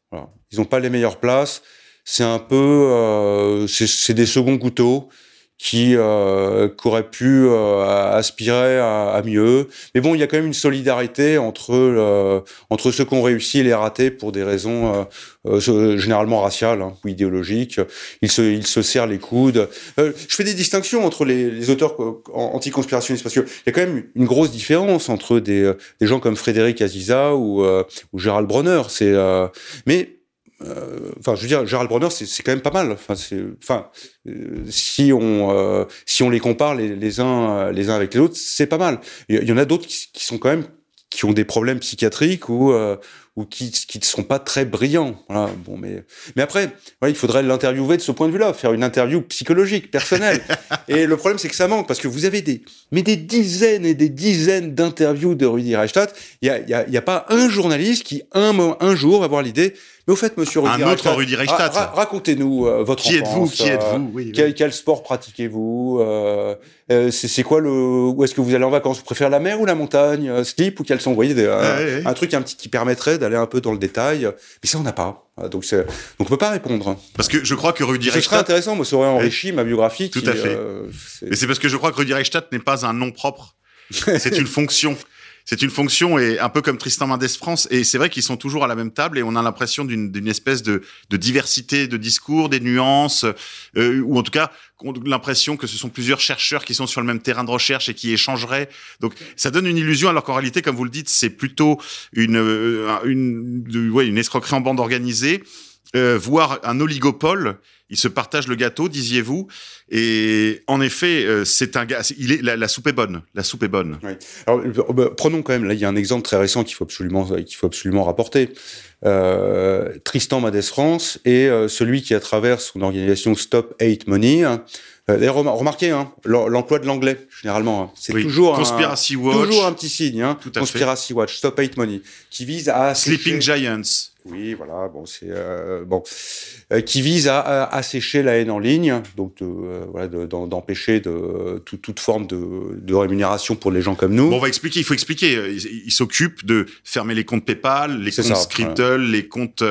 A: Ils n'ont pas les meilleures places. C'est un peu, euh, c'est des seconds couteaux qui, euh, qui auraient pu euh, aspirer à, à, mieux. Mais bon, il y a quand même une solidarité entre euh, entre ceux qui ont réussi et les ratés pour des raisons euh, généralement raciales hein, ou idéologiques. Ils se ils se serrent les coudes. je fais des distinctions entre les, les auteurs anticonspirationnistes parce qu'il y a quand même une grosse différence entre des des gens comme Frédéric Aziza ou ou Gérald Bronner. C'est mais euh, enfin, je veux dire, Gérald Bronner, c'est quand même pas mal. Enfin, enfin, euh, si on euh, si on les compare les, les uns les uns avec les autres, c'est pas mal. Il y, en a d'autres qui, qui, sont quand même qui ont des problèmes psychiatriques ou euh, ou qui qui ne sont pas très brillants. Voilà. Bon, mais mais après, voilà, il faudrait l'interviewer de ce point de vue-là, faire une interview psychologique, personnelle. (laughs) et le problème, c'est que ça manque parce que vous avez des mais des dizaines et des dizaines d'interviews de Rudy Reichstadt. Il y a il y a, y a pas un journaliste qui un un jour va avoir l'idée mais au fait, monsieur
B: Rudy Un autre Rudy Reichstadt.
A: Ra racontez-nous euh, votre
B: Qui
A: êtes-vous
B: Qui êtes-vous oui,
A: quel, quel, sport pratiquez-vous euh, euh, C'est quoi le Où est-ce que vous allez en vacances? Vous préférez la mer ou la montagne Slip ou caleçon Vous voyez, des, un, un, truc un petit qui permettrait d'aller un peu dans le détail. Mais ça, on n'a pas. Donc, donc on peut pas répondre.
B: Parce que je crois que Rudi
A: Reichstadt... Ce serait intéressant, moi, ça aurait enrichi ma biographie.
B: Tout à fait. Euh, Mais c'est parce que je crois que Rudi Reichstadt n'est pas un nom propre. (laughs) c'est une fonction c'est une fonction et un peu comme Tristan Mendes France. Et c'est vrai qu'ils sont toujours à la même table et on a l'impression d'une espèce de, de, diversité de discours, des nuances, euh, ou en tout cas l'impression que ce sont plusieurs chercheurs qui sont sur le même terrain de recherche et qui échangeraient. Donc ça donne une illusion alors qu'en réalité, comme vous le dites, c'est plutôt une, euh, une, ouais, une escroquerie en bande organisée euh, voire un oligopole. Ils se partagent le gâteau, disiez-vous. Et en effet, euh, c'est un gars. Il est la, soupe est bonne. La soupe est bonne.
A: Euh, bah, prenons quand même. Là, il y a un exemple très récent qu'il faut absolument qu'il faut absolument rapporter. Tristan Madès France et celui qui, à travers son organisation Stop Hate Money, hein, D'ailleurs, remarquez hein, l'emploi de l'anglais généralement, hein. c'est toujours
B: Conspiracy
A: un,
B: Watch,
A: toujours un petit signe. Hein, Conspiracy Watch, Stop Hate Money, qui vise à
B: Sleeping Giants.
A: Oui, voilà, bon, c'est euh, bon, euh, qui vise à, à, assécher la haine en ligne, donc de, euh, voilà, d'empêcher de, toute forme de, de, rémunération pour les gens comme nous.
B: Bon, on va expliquer. Il faut expliquer. Il, s'occupe de fermer les comptes PayPal, les comptes Scriptle, les comptes,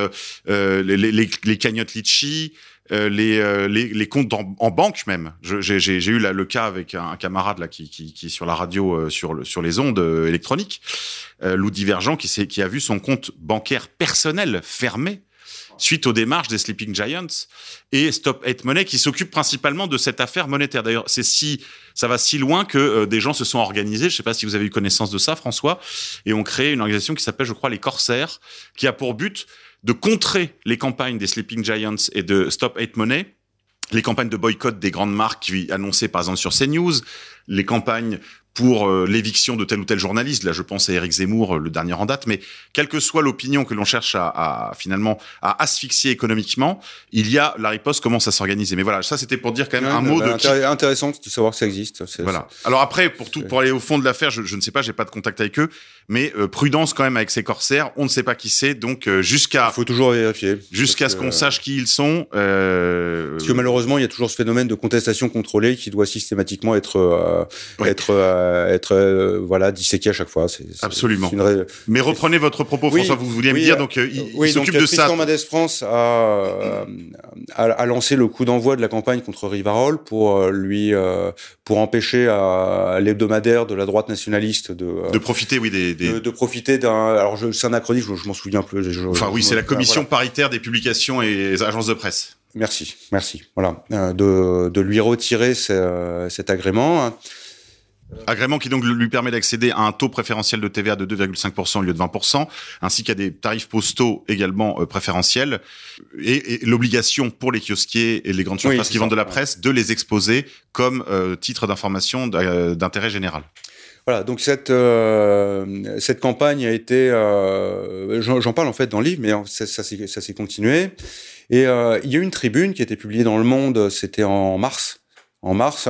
B: les, les, les, cagnottes Litchi. Euh, les, euh, les, les, comptes en, en banque même. J'ai eu là, le cas avec un, camarade là qui, qui, qui est sur la radio euh, sur, le, sur les ondes électroniques, Lou Divergent, qui, qui a vu son compte bancaire personnel fermé suite aux démarches des Sleeping Giants et Stop Hate Money qui s'occupe principalement de cette affaire monétaire. D'ailleurs, c'est si ça va si loin que des gens se sont organisés. Je sais pas si vous avez eu connaissance de ça, François, et ont créé une organisation qui s'appelle, je crois, les Corsaires, qui a pour but de contrer les campagnes des Sleeping Giants et de Stop Hate Money, les campagnes de boycott des grandes marques qui annoncées par exemple sur CNews, les campagnes pour euh, l'éviction de tel ou tel journaliste. Là, je pense à Eric Zemmour, euh, le dernier en date. Mais quelle que soit l'opinion que l'on cherche à, à, finalement à asphyxier économiquement, il y a la riposte commence à s'organiser. Mais voilà, ça c'était pour dire quand même un mot de
A: intéressant de savoir que ça existe.
B: Voilà. Alors après, pour tout, pour aller au fond de l'affaire, je, je, ne sais pas, j'ai pas de contact avec eux, mais euh, prudence quand même avec ces corsaires. On ne sait pas qui c'est, donc jusqu'à.
A: Il faut toujours vérifier.
B: Jusqu'à ce qu'on sache qui ils sont.
A: Parce que malheureusement, il y a toujours ce phénomène de contestation contrôlée qui doit systématiquement être être être euh, voilà disséqué à chaque fois.
B: Absolument. Mais reprenez votre propos, François. Vous vouliez me dire donc euh, il,
A: oui,
B: s'occupe
A: de
B: ça.
A: Mendes France a, a, lancé le coup d'envoi de la campagne contre Rivarol pour euh, lui pour empêcher à, l'hebdomadaire de la droite nationaliste de
B: de profiter oui des,
A: De, profiter d'un alors je, c'est un acronyme je, m'en souviens plus. Je,
B: enfin oui c'est la commission paritaire des publications et agences de presse.
A: Merci, merci. Voilà, de, de lui retirer cet agrément.
B: Agrément qui donc lui permet d'accéder à un taux préférentiel de TVA de 2,5% au lieu de 20%, ainsi qu'à des tarifs postaux également euh, préférentiels, et, l'obligation pour les kiosquiers et les grandes surfaces qui vendent de la presse de les exposer comme euh, titre d'information euh, d'intérêt général.
A: Voilà, donc cette cette campagne a été, j'en parle en fait dans le livre, mais ça, s'est continué. Et il y a eu une tribune qui a été publiée dans Le Monde, c'était en mars en mars,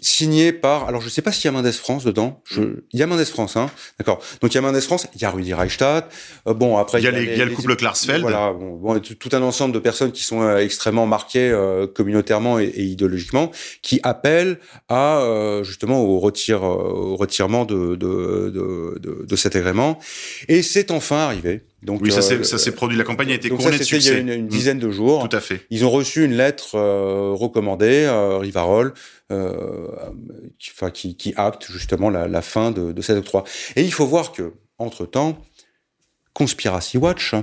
A: signé par. Alors je sais pas s'il y a Mendes France dedans. Je, mm. Il y a Mendes France, hein. D'accord. Donc il y a Mendes France, il y a Rudi Reichstadt. Euh, bon après
B: il y a, il y a le couple Klarsfeld.
A: Voilà. Bon, tout un ensemble de personnes qui sont euh, extrêmement marquées euh, communautairement et, idéologiquement, qui appellent à justement au retire, au retirement de de, de, de, de cet agrément. Et c'est enfin arrivé.
B: Donc, oui, ça s'est produit. La campagne a été couronnée de succès.
A: Il y a une, une, dizaine de jours.
B: Tout à fait.
A: Ils ont reçu une lettre euh, recommandée, euh, Rivarol, euh, qui, enfin, qui, qui, acte justement la, la fin de, de, cet octroi. Et il faut voir que, entre temps, Conspiracy Watch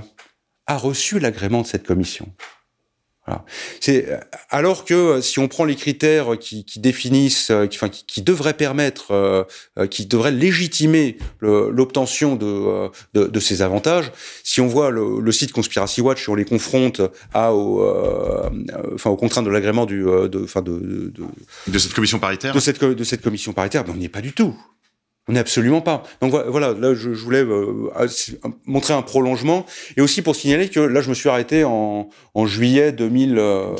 A: a reçu l'agrément de cette commission. Voilà. C'est alors que si on prend les critères qui, qui définissent, euh, qui, enfin, qui, qui, devraient permettre, euh, euh, qui devraient légitimer l'obtention de, de, de, ces avantages, si on voit le, le, site Conspiracy Watch, si on les confronte à, au, enfin, aux contraintes de l'agrément du, de, enfin, de, de,
B: de, cette commission paritaire,
A: de cette, de cette commission paritaire, ben on n'y est pas du tout. On n'est absolument pas. Donc voilà, là je, voulais euh, montrer un prolongement et aussi pour signaler que là je me suis arrêté en, en juillet 2000, euh,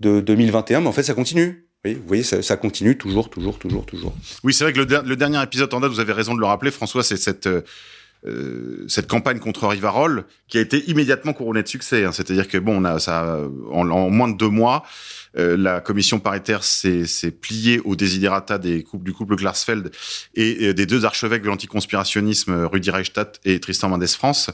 A: de 2021, mais en fait ça continue. Oui, vous voyez, ça, ça, continue toujours, toujours, toujours, toujours.
B: Oui, c'est vrai que le, le, dernier épisode en date, vous avez raison de le rappeler, François, c'est cette euh, cette campagne contre Rivarol qui a été immédiatement couronnée de succès. Hein. C'est-à-dire que bon, on a ça en, en moins de deux mois. La commission paritaire s'est pliée au désiderata des couples, du couple Glarsfeld et, des deux archevêques de l'anticonspirationnisme, Rudi Reichstadt et Tristan Mendes France.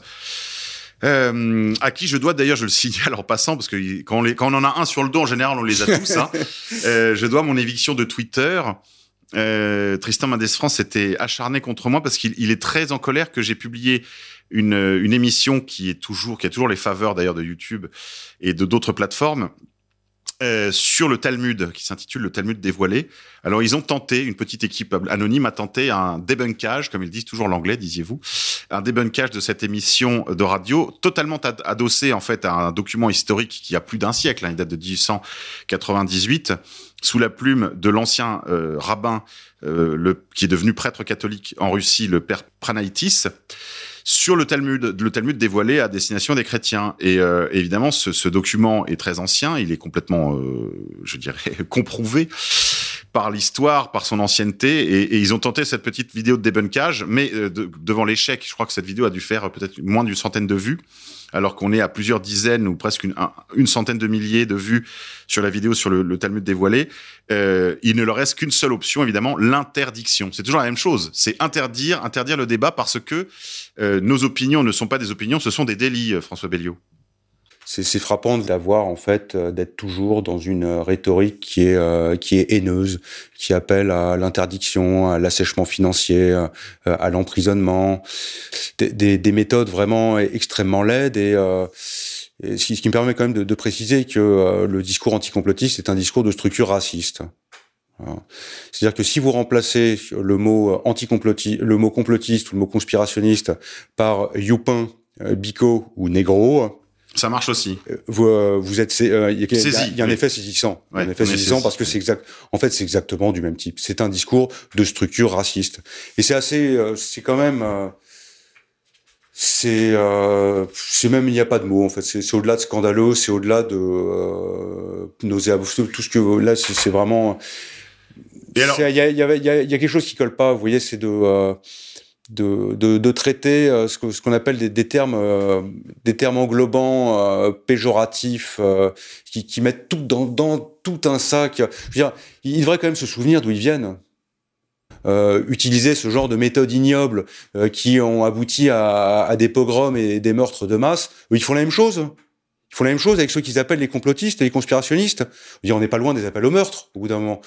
B: Euh, à qui je dois d'ailleurs, je le signale en passant, parce que quand on, les, quand on en a un sur le dos, en général, on les a tous. Hein. (laughs) euh, je dois mon éviction de Twitter. Euh, Tristan Mendes France était acharné contre moi parce qu'il est très en colère que j'ai publié une, une émission qui est toujours, qui a toujours les faveurs d'ailleurs de YouTube et de d'autres plateformes, euh, sur le Talmud, qui s'intitule le Talmud dévoilé. Alors, ils ont tenté, une petite équipe anonyme a tenté un débunkage, comme ils disent toujours l'anglais, disiez-vous, un débunkage de cette émission de radio, totalement adossé en fait à un document historique qui a plus d'un siècle, hein, il date de 1898, sous la plume de l'ancien euh, rabbin, euh, qui est devenu prêtre catholique en Russie, le père Pranaitis sur le Talmud, le Talmud dévoilé à destination des chrétiens. Et euh, évidemment, ce, ce, document est très ancien, il est complètement, euh, je dirais, (laughs) comprouvé par l'histoire, par son ancienneté, et, et, ils ont tenté cette petite vidéo de débunkage, mais euh, devant l'échec, je crois que cette vidéo a dû faire peut-être moins d'une centaine de vues alors qu'on est à plusieurs dizaines ou presque une, centaine de milliers de vues sur la vidéo sur le, le Talmud dévoilé, euh, il ne leur reste qu'une seule option, évidemment, l'interdiction. C'est toujours la même chose, c'est interdire, interdire le débat parce que euh, nos opinions ne sont pas des opinions, ce sont des délits, euh, François Belliot
A: c'est frappant d'avoir en fait euh, d'être toujours dans une rhétorique qui est euh, qui est haineuse, qui appelle à l'interdiction, à l'assèchement financier, euh, à l'emprisonnement, des, des, méthodes vraiment extrêmement laides et, et ce, qui, ce, qui, me permet quand même de, de préciser que le discours anticomplotiste est un discours de structure raciste. C'est-à-dire que si vous remplacez le mot anticomplotiste, le mot complotiste ou le mot conspirationniste par youpin, bico ou négro,
B: ça marche aussi.
A: Euh, vous, euh, vous êtes, euh, il y, y, a un effet saisissant, un effet saisissant parce que c'est exact. En fait, c'est exactement du même type. C'est un discours de structure raciste. Et c'est assez, c'est quand même, c'est, c'est même il n'y a pas de mots en fait. C'est au-delà de scandaleux, c'est au-delà de euh, nauséabond. Tout ce que là, c'est vraiment. Il y a, y, a, y, a, y a quelque chose qui colle pas. Vous voyez, c'est de de, de, de, traiter euh, ce, ce qu'on appelle des, des termes euh, des termes englobants euh, péjoratifs qui, qui, mettent tout dans, dans, tout un sac. Je veux dire, il devrait quand même se souvenir d'où ils viennent. utiliser ce genre de méthodes ignobles qui ont abouti à, à, des pogroms et des meurtres de masse, ils font la même chose. Ils font la même chose avec ceux qu'ils appellent les complotistes et les conspirationnistes. on n'est pas loin des appels au meurtre au bout d'un moment.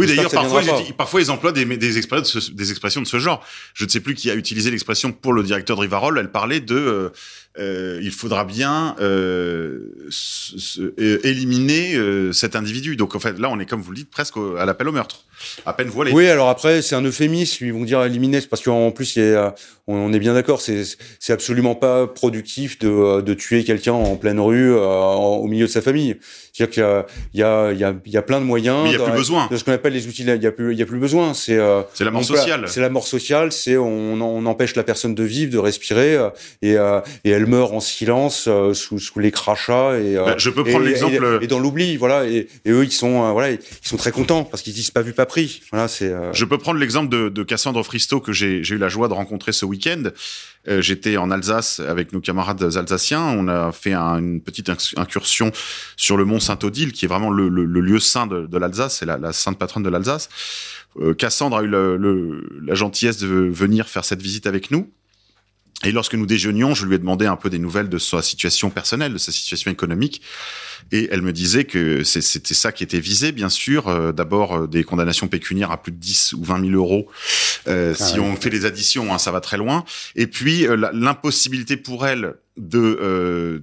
B: Oui, d'ailleurs, parfois, ils, parfois, ils emploient des, des, expressions de ce, des expressions de ce genre. Je ne sais plus qui a utilisé l'expression pour le directeur de Rivarol. Elle parlait de euh, euh, il faudra bien euh, euh éliminer euh, cet individu. Donc en fait, là, on est comme vous le dites presque à l'appel au meurtre, à peine voilé.
A: Oui, alors après, c'est un euphémisme. Ils vont dire éliminer, parce qu'en plus, il y a, on est bien d'accord, c'est absolument pas productif de, de tuer quelqu'un en pleine rue, au milieu de sa famille. C'est-à-dire qu'il y a, il y a, il y a, il y a plein de moyens.
B: Mais il y a plus besoin.
A: De ce qu'on appelle les outils. Il y a plus, il y a plus besoin. C'est
B: c'est la mort sociale.
A: C'est la mort sociale. C'est on, on empêche la personne de vivre, de respirer, et et elle meurt en silence euh, sous, sous les crachats et
B: bah, je peux prendre l'exemple
A: et, dans l'oubli voilà et, et, eux ils sont euh, voilà ils sont très contents parce qu'ils disent pas vu pas pris. Voilà c'est euh,
B: je peux prendre l'exemple de, de Cassandre Fristo que j'ai eu la joie de rencontrer ce week-end. J'étais en Alsace avec nos camarades alsaciens. On a fait une petite incursion sur le mont Saint-Odile qui est vraiment le, le, lieu saint de, de l'Alsace c'est la, la, sainte patronne de l'Alsace. Cassandre a eu le, la gentillesse de venir faire cette visite avec nous et lorsque nous déjeunions, je lui ai demandé un peu des nouvelles de sa situation personnelle, de sa situation économique. Et elle me disait que c'était ça qui était visé, bien sûr. Euh, d'abord, euh, des condamnations pécuniaires à plus de 10 ou 20 000 euros. Euh, ah si on fait les additions, hein, ça va très loin. Et puis, l'impossibilité pour elle de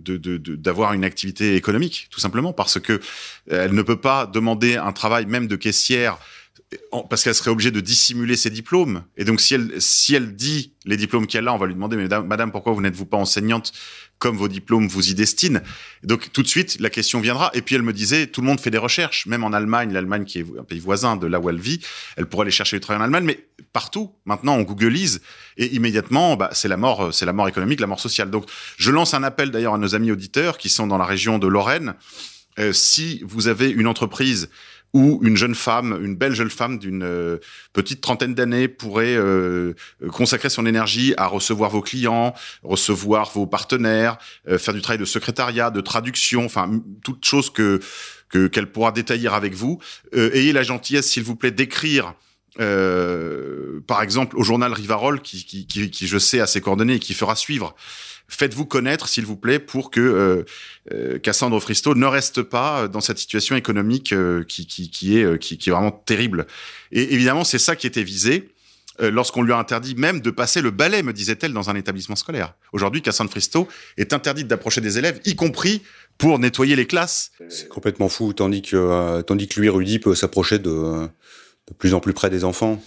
B: d'avoir de, une activité économique, tout simplement, parce que elle ne peut pas demander un travail même de caissière parce qu'elle serait obligée de dissimuler ses diplômes. Et donc, si elle, si elle dit les diplômes qu'elle a, on va lui demander, mais madame, pourquoi vous n'êtes-vous pas enseignante comme vos diplômes vous y destinent? Donc, tout de suite, la question viendra. Et puis, elle me disait, tout le monde fait des recherches, même en Allemagne, l'Allemagne qui est un pays voisin de là où elle vit, elle pourrait aller chercher du travail en Allemagne, mais partout, maintenant, on googleise et immédiatement, bah, c'est la mort, c'est la mort économique, la mort sociale. Donc, je lance un appel d'ailleurs à nos amis auditeurs qui sont dans la région de Lorraine. Euh, si vous avez une entreprise où une jeune femme, une belle jeune femme d'une euh, petite trentaine d'années pourrait euh, consacrer son énergie à recevoir vos clients, recevoir vos partenaires, euh, faire du travail de secrétariat, de traduction, enfin toute chose que que qu'elle pourra détailler avec vous. ayez la gentillesse, s'il vous plaît, d'écrire euh, par exemple, au journal Rivarol, qui, qui, qui, qui, je sais, a ses coordonnées et qui fera suivre. Faites-vous connaître, s'il vous plaît, pour que euh, euh Cassandre Fristo ne reste pas dans cette situation économique euh, qui, qui, qui, est, qui, qui est vraiment terrible. Et évidemment, c'est ça qui était visé lorsqu'on lui a interdit même de passer le balai, me disait-elle, dans un établissement scolaire. Aujourd'hui, Cassandre Fristo est interdite d'approcher des élèves, y compris pour nettoyer les classes.
A: C'est complètement fou, tandis que, tandis que lui, Rudy, peut s'approcher de de plus en plus près des enfants.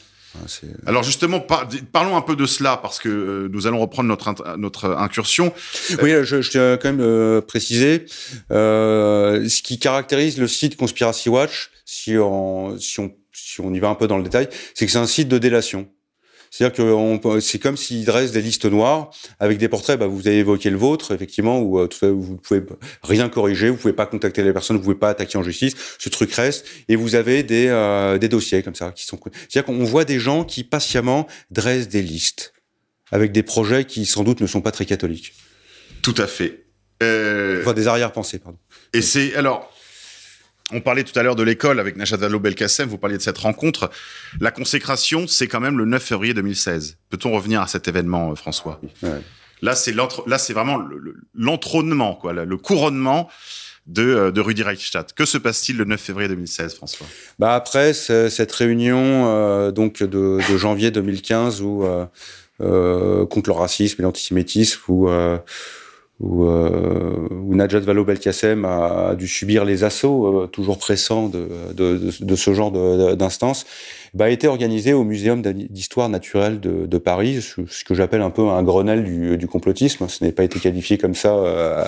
B: Alors justement, parlons un peu de cela parce que euh, nous allons reprendre notre notre incursion.
A: Oui, je, je tiens quand même euh, préciser euh, ce qui caractérise le site Conspiracy Watch, si on si on si on y va un peu dans le détail, c'est que c'est un site de délation. C'est-à-dire que c'est comme s'il dresse des listes noires avec des portraits. Bah, vous avez évoqué le vôtre, effectivement, où euh, vous pouvez rien corriger, vous pouvez pas contacter les personnes, vous pouvez pas attaquer en justice. Ce truc reste, et vous avez des euh, des dossiers comme ça qui sont. C'est-à-dire qu'on voit des gens qui patiemment dressent des listes avec des projets qui sans doute ne sont pas très catholiques.
B: Tout à fait.
A: Euh... Enfin, des arrière-pensées, pardon.
B: Et c'est alors on parlait tout à l'heure de l'école avec Najat Vallaud-Belkacem, vous parliez de cette rencontre. La consécration, c'est quand même le 9 février 2016. Peut-on revenir à cet événement, euh, François? Là, c'est là, c'est vraiment l'entrônement, quoi, le couronnement de, euh, de Rudi Reichstadt. Que se passe-t-il le 9 février 2016, François?
A: Bah après cette réunion euh, donc de, janvier 2015 où contre le racisme et l'antisémitisme où où, euh, où Najat Vallaud-Belkacem a, dû subir les assauts euh, toujours pressants de, de, ce genre d'instance, bah, a été organisé au Muséum d'histoire naturelle de, Paris, ce que j'appelle un peu un Grenelle du, complotisme. Ce n'est pas été qualifié comme ça euh,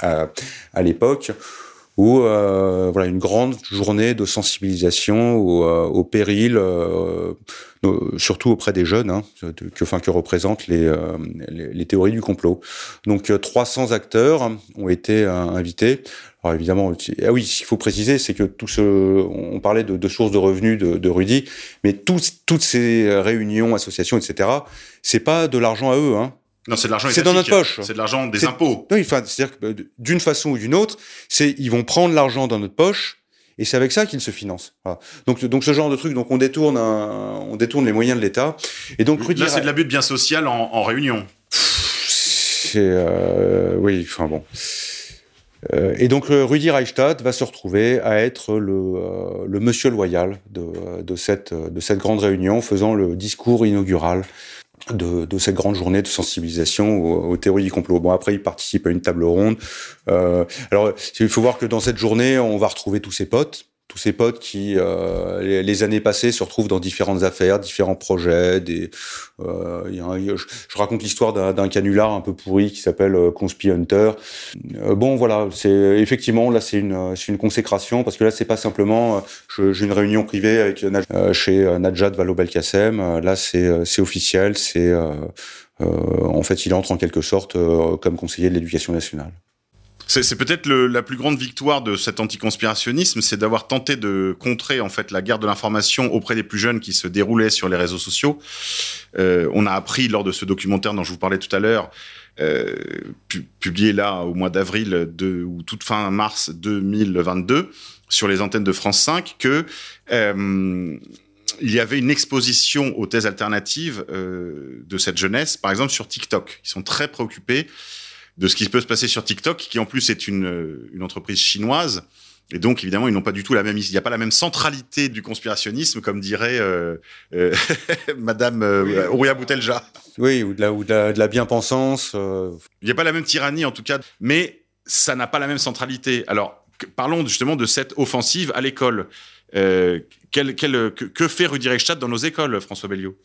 A: à, à l'époque ou euh, voilà une grande journée de sensibilisation au, euh, au péril, euh, surtout auprès des jeunes, hein, que, enfin, que représentent les, les, les, théories du complot. Donc 300 acteurs ont été invités. Alors évidemment, ah oui, ce qu'il faut préciser, c'est que tout ce, on parlait de, de sources de revenus de, de Rudy, mais toutes ces réunions, associations, etc., c'est pas de l'argent à eux, hein.
B: Non, c'est de l'argent
A: C'est dans notre poche.
B: C'est de l'argent des impôts.
A: Enfin, c'est-à-dire que euh, d'une façon ou d'une autre, c'est ils vont prendre l'argent dans notre poche et c'est avec ça qu'ils se financent. Voilà. Donc, donc ce genre de truc, donc on détourne, un, on détourne les moyens de l'État. Et donc
B: là, c'est de l'abus de bien social en, en réunion.
A: C'est euh, oui, enfin bon. Euh, et donc Rudi Reichstadt va se retrouver à être le, euh, le monsieur loyal de, de, cette, de cette grande réunion, faisant le discours inaugural de, de, cette grande journée de sensibilisation aux, théories du complot. Bon, après, il participe à une table ronde. Euh, alors, il faut voir que dans cette journée, on va retrouver tous ses potes, tous ces potes qui, euh, les, années passées, se retrouvent dans différentes affaires, différents projets. Des, euh, y a je, je, raconte l'histoire d'un canular un peu pourri qui s'appelle euh, Conspi Hunter. Euh, bon, voilà, c'est effectivement là, c'est une, c'est une consécration parce que là, c'est pas simplement, euh, j'ai une réunion privée avec euh, chez Najat Vallaud-Belkacem. Là, c'est, c'est officiel, c'est en fait, il entre en quelque sorte comme conseiller de l'éducation nationale.
B: C'est peut-être la plus grande victoire de cet anticonspirationnisme, c'est d'avoir tenté de contrer en fait la guerre de l'information auprès des plus jeunes qui se déroulait sur les réseaux sociaux. Euh, on a appris lors de ce documentaire dont je vous parlais tout à l'heure, euh, pu publié là au mois d'avril ou toute fin mars 2022 sur les antennes de France 5, que euh, il y avait une exposition aux thèses alternatives de cette jeunesse, par exemple sur TikTok. Ils sont très préoccupés de ce qui peut se passer sur TikTok, qui en plus est une, une entreprise chinoise. Et donc, évidemment, ils n'ont pas du tout la même, il n'y a pas la même centralité du conspirationnisme, comme dirait euh, euh, (laughs) Madame euh, Ouria Boutelja.
A: Oui, ou de la, ou de la, de la bien-pensance. Euh...
B: Il n'y a pas la même tyrannie, en tout cas, mais ça n'a pas la même centralité. Alors, parlons justement de cette offensive à l'école. Euh, quel, quel, que, que, fait Rudi Reichstadt dans nos écoles, François Belliot?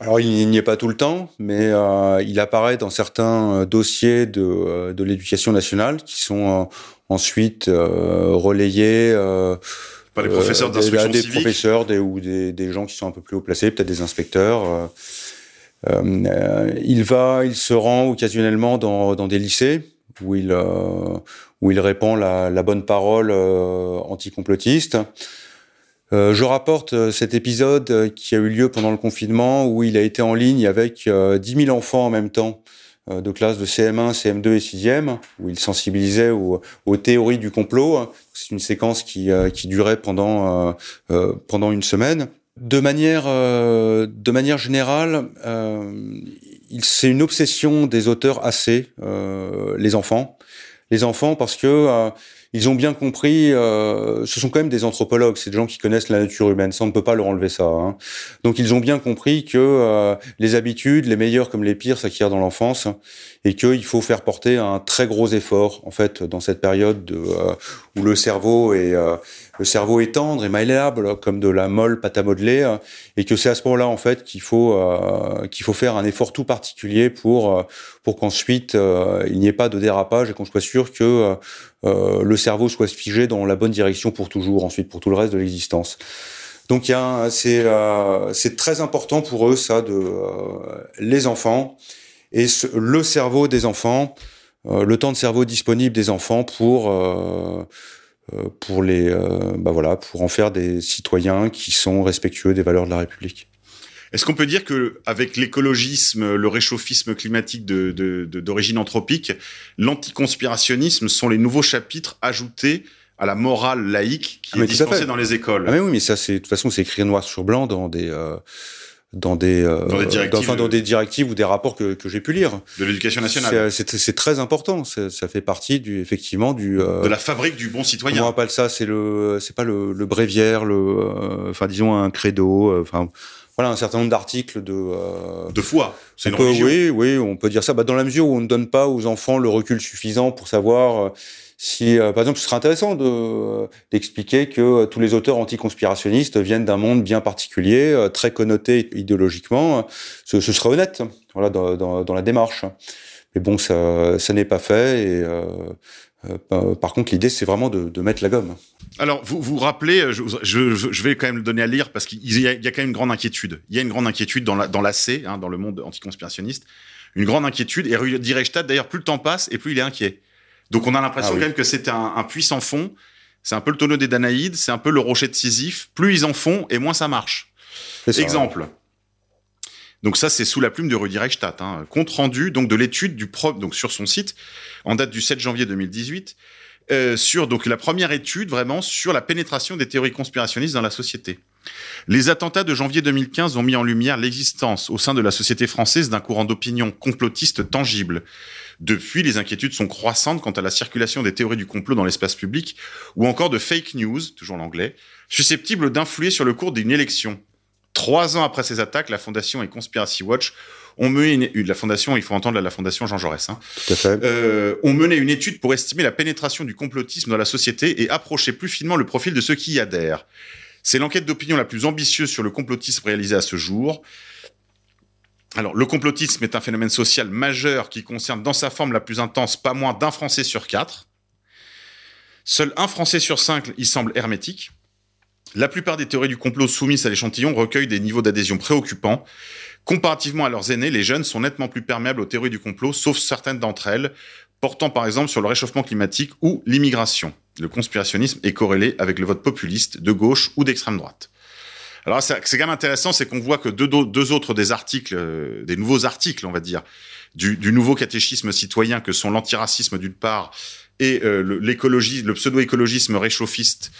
A: Alors il n'y est pas tout le temps, mais euh, il apparaît dans certains euh, dossiers de, euh, de l'éducation nationale qui sont euh, ensuite euh, relayés
B: par les professeurs d'instruction
A: des,
B: civique,
A: des professeurs, des, ou des, des, gens qui sont un peu plus haut placés, peut-être des inspecteurs. il va, il se rend occasionnellement dans, dans des lycées où il où il répand la, la bonne parole anticomplotiste. Je rapporte cet épisode qui a eu lieu pendant le confinement où il a été en ligne avec 10 000 enfants en même temps euh, de classe de CM1, CM2 et 6e, où il sensibilisait aux, théories du complot. C'est une séquence qui, euh, qui durait pendant, euh, pendant une semaine. De manière, de manière générale, c'est une obsession des auteurs assez, les enfants. Les enfants parce que ils ont bien compris, euh, ce sont quand même des anthropologues, c'est des gens qui connaissent la nature humaine, ça on ne peut pas leur enlever ça. Hein. Donc ils ont bien compris que euh, les habitudes, les meilleures comme les pires, s'acquièrent dans l'enfance et qu'il faut faire porter un très gros effort en fait dans cette période de, euh, où le cerveau est le cerveau est tendre et malléable comme de la molle pâte à modeler et que c'est à ce moment-là en fait qu'il faut qu'il faut faire un effort tout particulier pour pour qu'ensuite il n'y ait pas de dérapage et qu'on soit sûr que euh, le cerveau soit figé dans la bonne direction pour toujours, ensuite pour tout le reste de l'existence. Donc c'est euh, c'est très important pour eux ça de euh, les enfants et le cerveau des enfants, le temps de cerveau disponible des enfants pour pour les bah voilà pour en faire des citoyens qui sont respectueux des valeurs de la République.
B: Est-ce qu'on peut dire que avec l'écologisme, le réchauffisme climatique d'origine de, anthropique, l'anticonspirationnisme sont les nouveaux chapitres ajoutés à la morale laïque qui ah, est dispensée dans les écoles?
A: Ah mais oui, mais ça, c'est de toute façon, c'est écrit noir sur blanc dans des euh, dans des, euh, dans, des directives, enfin, dans des directives ou des rapports que, que j'ai pu lire.
B: De l'éducation nationale.
A: C'est très important. Ça fait partie du effectivement du euh,
B: de la fabrique du bon citoyen.
A: On appelle ça, c'est le c'est pas le, le bréviaire, le euh, enfin disons un credo. Enfin voilà un certain nombre d'articles de euh,
B: de foi.
A: C'est Oui, oui, on peut dire ça. Bah, dans la mesure où on ne donne pas aux enfants le recul suffisant pour savoir euh, si, euh, par exemple, ce serait intéressant de d'expliquer que tous les auteurs anticonspirationnistes viennent d'un monde bien particulier, très connoté idéologiquement. Ce, ce serait honnête, voilà, dans, dans, dans la démarche. Mais bon, ça, ça n'est pas fait et euh, par contre, l'idée, c'est vraiment de, de, mettre la gomme.
B: Alors, vous vous rappelez, je, je, je, vais quand même le donner à lire parce qu'il y, y, a quand même une grande inquiétude. Il y a une grande inquiétude dans l'AC, dans, hein, dans le monde anticonspirationniste. Une grande inquiétude. Et Reichstadt, d'ailleurs, plus le temps passe et plus il est inquiet. Donc, on a l'impression ah quand même que c'est un, un, puissant fond. C'est un peu le tonneau des Danaïdes, c'est un peu le rocher de Sisyphe. Plus ils en font et moins ça marche. Exemple. Donc ça, c'est sous la plume de Rudi Reichstadt. Hein. Compte rendu donc de l'étude du pro donc sur son site en date du 7 janvier 2018 euh, sur donc la première étude vraiment sur la pénétration des théories conspirationnistes dans la société. Les attentats de janvier 2015 ont mis en lumière l'existence au sein de la société française d'un courant d'opinion complotiste tangible. Depuis, les inquiétudes sont croissantes quant à la circulation des théories du complot dans l'espace public ou encore de fake news, toujours l'anglais, susceptibles d'influer sur le cours d'une élection. Trois ans après ces attaques, la Fondation et Conspiracy Watch ont mené une, la fondation, il faut entendre la, fondation Jean Jaurès, hein, euh, ont mené une étude pour estimer la pénétration du complotisme dans la société et approcher plus finement le profil de ceux qui y adhèrent. C'est l'enquête d'opinion la plus ambitieuse sur le complotisme réalisée à ce jour. Alors, le complotisme est un phénomène social majeur qui concerne dans sa forme la plus intense pas moins d'un Français sur quatre. Seul un Français sur cinq y semble hermétique. La plupart des théories du complot soumises à l'échantillon recueillent des niveaux d'adhésion préoccupants. Comparativement à leurs aînés, les jeunes sont nettement plus perméables aux théories du complot, sauf certaines d'entre elles, portant par exemple sur le réchauffement climatique ou l'immigration. Le conspirationnisme est corrélé avec le vote populiste de gauche ou d'extrême droite. Alors c'est quand même intéressant, c'est qu'on voit que deux, deux, autres des articles, euh, des nouveaux articles, on va dire, du, du nouveau catéchisme citoyen que sont l'antiracisme d'une part et euh, l'écologie, le pseudo-écologisme réchauffiste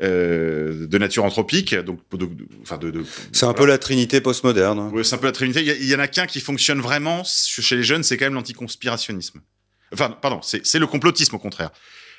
B: euh, de nature anthropique. Donc, de, enfin de, de
A: c'est un peu la trinité postmoderne. Hein.
B: Oui, c'est un peu la trinité. Il y, en a qu'un qui fonctionne vraiment chez les jeunes, c'est quand même l'anticonspirationnisme. Enfin, pardon, c'est le complotisme au contraire.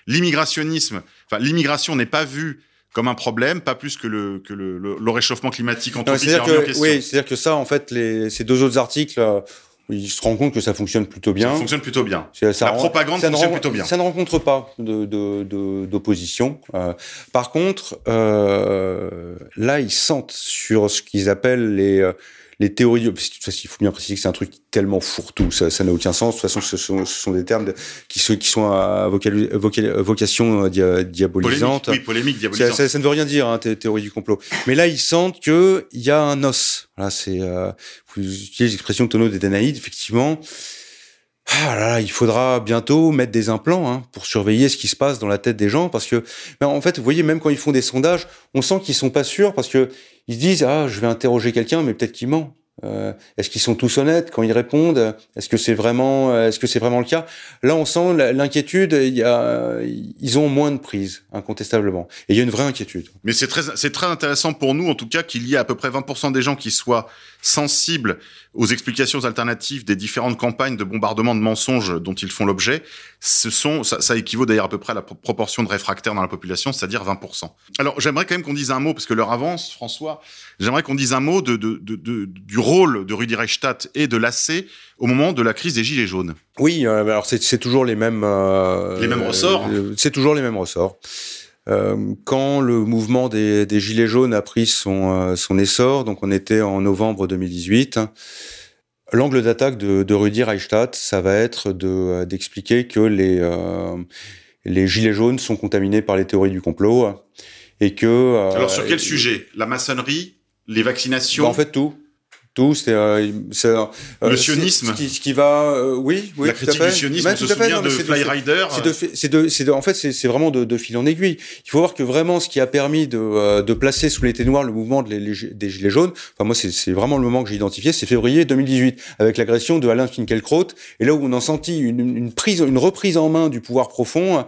B: L'immigrationnisme, enfin, l'immigration n'est pas vue comme un problème, pas plus que le, que le, le, réchauffement climatique
A: oui, c'est-à-dire que ça, en fait, les, ces deux autres articles euh, il se rend compte que ça fonctionne plutôt bien.
B: Ça fonctionne plutôt bien. la propagande fonctionne plutôt bien.
A: Ça ne rencontre pas d'opposition. De, de, euh, par contre, euh, là, ils sentent sur ce qu'ils appellent les euh, les théories, parce que, il faut bien préciser que c'est un truc tellement fourre-tout, ça, ça n'a aucun sens. De toute façon, ce sont, ce sont des termes qui sont, qui sont à vocation euh, diabolisante.
B: Polémique, oui, polémique, diabolisante.
A: Ça, ça, ne veut rien dire, hein, théorie du complot. Mais là, ils sentent que il y a un os. Là, c'est, euh, vous utilisez l'expression tonneau des Danaïdes, effectivement. Ah là, là, il faudra bientôt mettre des implants hein, pour surveiller ce qui se passe dans la tête des gens, parce que, ben, en fait, vous voyez, même quand ils font des sondages, on sent qu'ils sont pas sûrs, parce que ils se disent, ah, je vais interroger quelqu'un, mais peut-être qu'il ment. Euh, est-ce qu'ils sont tous honnêtes quand ils répondent? Est-ce que c'est vraiment, est-ce que c'est vraiment le cas? Là, on sent l'inquiétude. Ils ont moins de prise, incontestablement. Et il y a une vraie inquiétude.
B: Mais c'est très, c'est très intéressant pour nous, en tout cas, qu'il y ait à peu près 20% des gens qui soient sensibles aux explications alternatives des différentes campagnes de bombardement de mensonges dont ils font l'objet. Ce sont, ça, ça équivaut d'ailleurs à peu près à la proportion de réfractaires dans la population, c'est-à-dire 20%. Alors, j'aimerais quand même qu'on dise un mot, parce que l'heure avance, François. J'aimerais qu'on dise un mot de, de, de, de, du rôle de Rudi Reichstadt et de l'AC au moment de la crise des Gilets jaunes.
A: Oui, euh, alors c'est toujours les mêmes... Euh,
B: les mêmes ressorts
A: euh, C'est toujours les mêmes ressorts. Euh, quand le mouvement des, des, Gilets jaunes a pris son, euh, son essor, donc on était en novembre 2018, l'angle d'attaque de, de Rudi Reichstadt, ça va être d'expliquer que les, les Gilets jaunes sont contaminés par les théories du complot et que...
B: Alors sur quel sujet? La maçonnerie les vaccinations?
A: Bah En fait, tout tout. C'est euh, euh,
B: le sionisme.
A: Qui, qui va, euh, oui, oui,
B: la critique du sionisme. on se souvient de Fly Rider.
A: C'est de, c'est de, c'est de, en fait, c'est vraiment de, fil en aiguille. Il faut voir que vraiment, ce qui a permis de, placer sous l'été noir le mouvement les, des gilets jaunes. Enfin, moi, c'est vraiment le moment que j'ai identifié. C'est février 2018 avec l'agression de Alain Finkielkraut. Et là où on a senti une, une prise, une reprise en main du pouvoir profond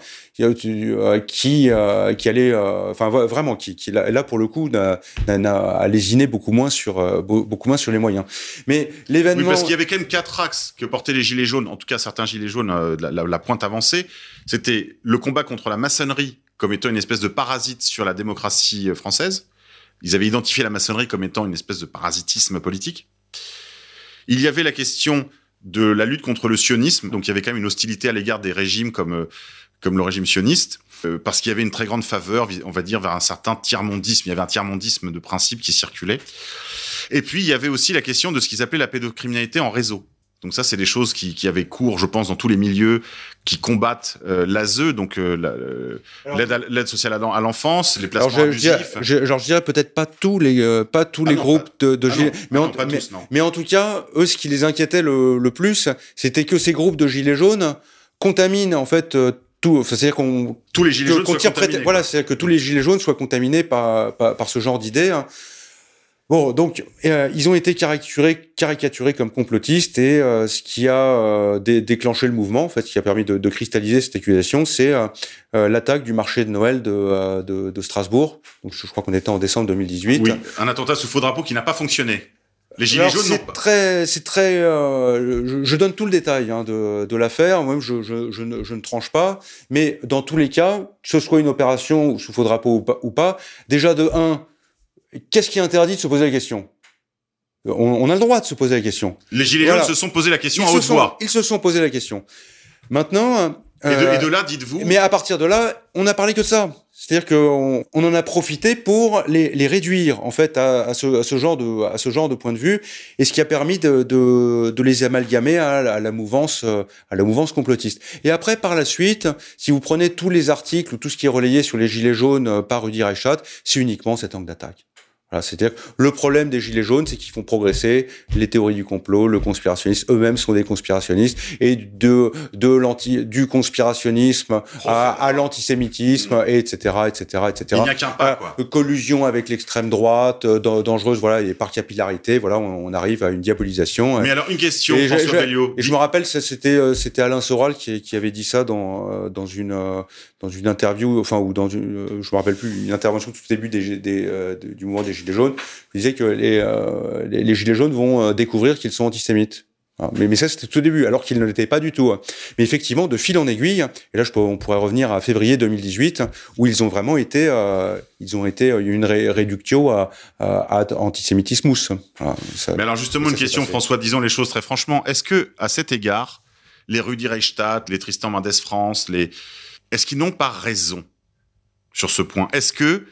A: qui qui allait, enfin vraiment, qui, qui là pour le coup, a lésiné beaucoup moins sur beaucoup moins sur les moyens. Mais l'événement.
B: Oui, parce qu'il y avait quand même quatre axes que portaient les Gilets jaunes, en tout cas certains Gilets jaunes, euh, la, la, la, pointe avancée. C'était le combat contre la maçonnerie comme étant une espèce de parasite sur la démocratie euh, française. Ils avaient identifié la maçonnerie comme étant une espèce de parasitisme politique. Il y avait la question de la lutte contre le sionisme, donc il y avait quand même une hostilité à l'égard des régimes comme euh, comme le régime sioniste, euh, parce qu'il y avait une très grande faveur, on va dire, vers un certain tiers-mondisme. Il y avait un tiers-mondisme de principe qui circulait. Et puis, il y avait aussi la question de ce qu'ils appelaient la pédocriminalité en réseau. Donc ça, c'est des choses qui, qui avaient cours, je pense, dans tous les milieux qui combattent euh, l'ASE, donc euh, l'aide sociale à l'enfance, les placements alors, je, abusifs.
A: Je, genre, je dirais peut-être pas tous les, euh, pas tous ah les non, groupes pas, de, de
B: ah
A: gilets,
B: non,
A: mais,
B: ah
A: en,
B: non, pas
A: mais,
B: tous, non.
A: mais en tout cas, eux, ce qui les inquiétait le, le plus, c'était que ces groupes de gilets jaunes contaminent en fait euh, tout, c'est-à-dire qu'on
B: tous les gilets
A: que,
B: jaunes soient
A: voilà,
B: quoi.
A: c'est que tous les gilets jaunes soient contaminés par par, par ce genre d'idées. hein. Bon, donc euh, ils ont été caricaturés, caricaturés comme complotistes et euh, ce qui a euh, dé- déclenché le mouvement, en fait, ce qui a permis de, de cristalliser cette accusation, c'est l'attaque du marché de Noël de, de, de Strasbourg. Donc je, je crois qu'on était en décembre 2018.
B: Oui, un attentat sous faux drapeau qui n'a pas fonctionné. Les gilets
A: Alors,
B: jaunes
A: c'est très, c'est très. euh, je, je donne tout le détail hein, de, de l'affaire. Moi, je, je, je, ne, je ne tranche pas. Mais dans tous les cas, que ce soit une opération sous faux drapeau ou pas, ou pas déjà de un, qu'est-ce qui interdit de se poser la question? On, on a le droit de se poser la question.
B: Les gilets
A: Voilà.
B: jaunes se sont posé la question
A: Ils
B: à haute voix.
A: ils se sont posé la question. Maintenant.
B: Et de,
A: euh,
B: et de là, dites-vous.
A: mais à partir de là, on n'a parlé que de ça. C'est-à-dire qu'on on en a profité pour les, les réduire en fait à, à, ce, à ce genre de à ce genre de point de vue et ce qui a permis de, de, de les amalgamer à, la- à la mouvance euh, à la mouvance complotiste. Et après par la suite, si vous prenez tous les articles ou tout ce qui est relayé sur les gilets jaunes euh, par Rudy Reichardt, c'est uniquement cet angle d'attaque. Voilà, c'est-à-dire le problème des gilets jaunes, c'est qu'ils font progresser les théories du complot, le conspirationnisme, eux-mêmes sont des conspirationnistes, et de de l'anti du conspirationnisme à, à l'antisémitisme, et etc., etc., etc.
B: Il n'y a qu'un pas, quoi.
A: euh, collusion avec l'extrême droite, euh, dan- dangereuse, voilà, et par capillarité, voilà, on, on arrive à une diabolisation.
B: Mais alors, une question,
A: Et
B: François
A: je-. Et je me rappelle, c'était euh, c'était Alain Soral qui, qui avait dit ça dans euh, dans une dans une interview, enfin ou dans une, je me rappelle plus, une intervention tout au début des, des euh, de- du mouvement des gilets jaunes. Il disait que les euh, les, les gilets jaunes vont euh, découvrir qu'ils sont antisémites. Voilà. Mais, mais ça, c'était tout au début, alors qu'ils ne l'étaient pas du tout. Mais effectivement, de fil en aiguille, et là, je peux, on pourrait revenir à février 2018, où ils ont vraiment été, euh, ils ont été une ré- réductio à, à, à antisémitismus. Voilà, ça-
B: Mais alors justement, une question. François, disons les choses très franchement. Est-ce que, à cet égard, les Rudi Reichstadt, les Tristan Mendes France, les, est-ce qu'ils n'ont pas raison sur ce point? Est-ce que,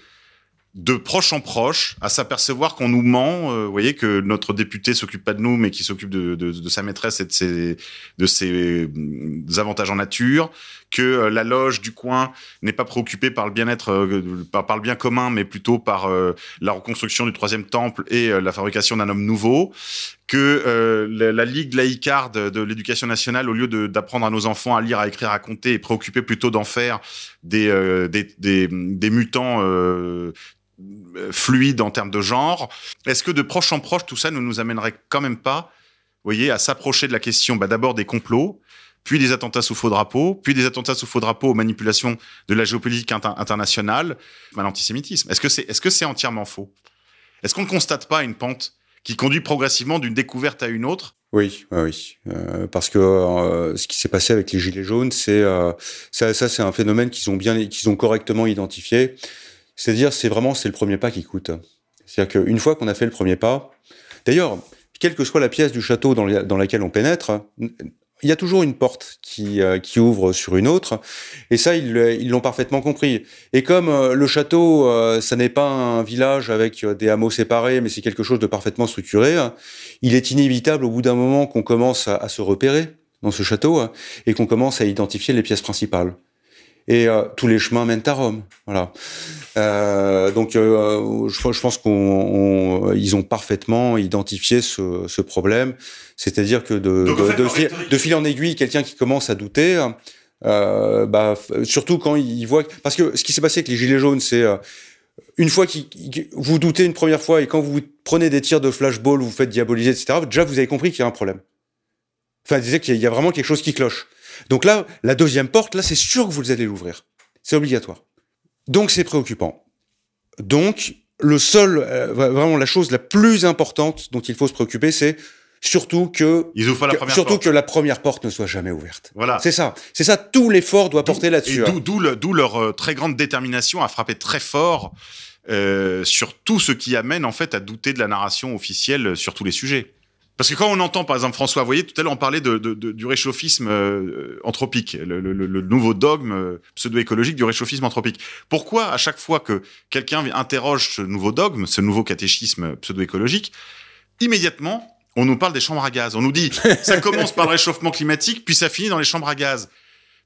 B: de proche en proche, à s'apercevoir qu'on nous ment, euh, vous voyez que notre député s'occupe pas de nous, mais qui s'occupe de, de, de sa maîtresse et de ses, de ses euh, avantages en nature, que euh, la loge du coin n'est pas préoccupée par le bien-être, euh, par, par le bien commun, mais plutôt par euh, la reconstruction du troisième temple et la fabrication d'un homme nouveau, que la, Ligue laïcarde de l'éducation nationale, au lieu d'apprendre à nos enfants à lire, à écrire, à compter, est préoccupée plutôt d'en faire des, mutants fluides en termes de genre. Est-ce que de proche en proche, tout ça ne nous amènerait quand même pas, voyez, à s'approcher de la question bah, d'abord des complots, puis des attentats sous faux drapeau, puis des attentats sous faux drapeau aux manipulations de la géopolitique inter- internationale, à l'antisémitisme. Est-ce que c'est est-ce que c'est entièrement faux? Est-ce qu'on ne constate pas une pente qui conduit progressivement d'une découverte à une autre?
A: Oui, oui. Euh, parce que euh, ce qui s'est passé avec les gilets jaunes, c'est euh, ça, c'est un phénomène qu'ils ont bien, ont correctement identifié. C'est-à-dire, c'est vraiment c'est le premier pas qui coûte. C'est-à-dire qu'une fois qu'on a fait le premier pas, d'ailleurs, quelle que soit la pièce du château dans, dans laquelle on pénètre, il y a toujours une porte qui, euh, qui ouvre sur une autre, et ça ils l'ont parfaitement compris. Et comme euh, le château, euh, ça n'est pas un village avec euh, des hameaux séparés, mais c'est quelque chose de parfaitement structuré, hein, il est inévitable au bout d'un moment qu'on commence à, à se repérer dans ce château hein, et qu'on commence à identifier les pièces principales. Et euh, tous les chemins mènent à Rome. Voilà. Euh, donc, euh, je, je pense qu'on, on- ils ont parfaitement identifié ce, ce problème. C'est-à-dire que de,
B: Donc, en
A: de,
B: fait,
A: de,
B: leur
A: fil,
B: rhétorique-
A: de fil en aiguille, quelqu'un qui commence à douter, euh, bah, surtout quand il voit, parce que ce qui s'est passé avec les gilets jaunes, c'est une fois que vous doutez une première fois et quand vous prenez des tirs de flashball, vous vous faites diaboliser, etc. Déjà, vous avez compris qu'il y a un problème. Enfin, disait qu'il y a vraiment quelque chose qui cloche. Donc là, la deuxième porte, là, c'est sûr que vous allez l'ouvrir. C'est obligatoire. Donc c'est préoccupant. Donc le seul, euh, vraiment la chose la plus importante dont il faut se préoccuper, c'est surtout que,
B: Ils ouvrent pas la
A: que-
B: première
A: surtout
B: porte.
A: que la première porte ne soit jamais ouverte.
B: Voilà.
A: C'est ça. C'est ça. Tout l'effort doit porter là-dessus. Hein.
B: d'où- d'où le- d'où leur euh, très grande détermination à frapper très fort euh, sur tout ce qui amène en fait à douter de la narration officielle sur tous les sujets. Parce que quand on entend, par exemple, François, voyez, tout à l'heure, on parlait de, de- de- du réchauffisme euh, anthropique, le, le- le- le nouveau dogme euh, pseudo-écologique du réchauffisme anthropique. Pourquoi, à chaque fois que quelqu'un interroge ce nouveau dogme, ce nouveau catéchisme pseudo-écologique, immédiatement, on nous parle des chambres à gaz. On nous dit, ça commence par le réchauffement climatique, puis ça finit dans les chambres à gaz.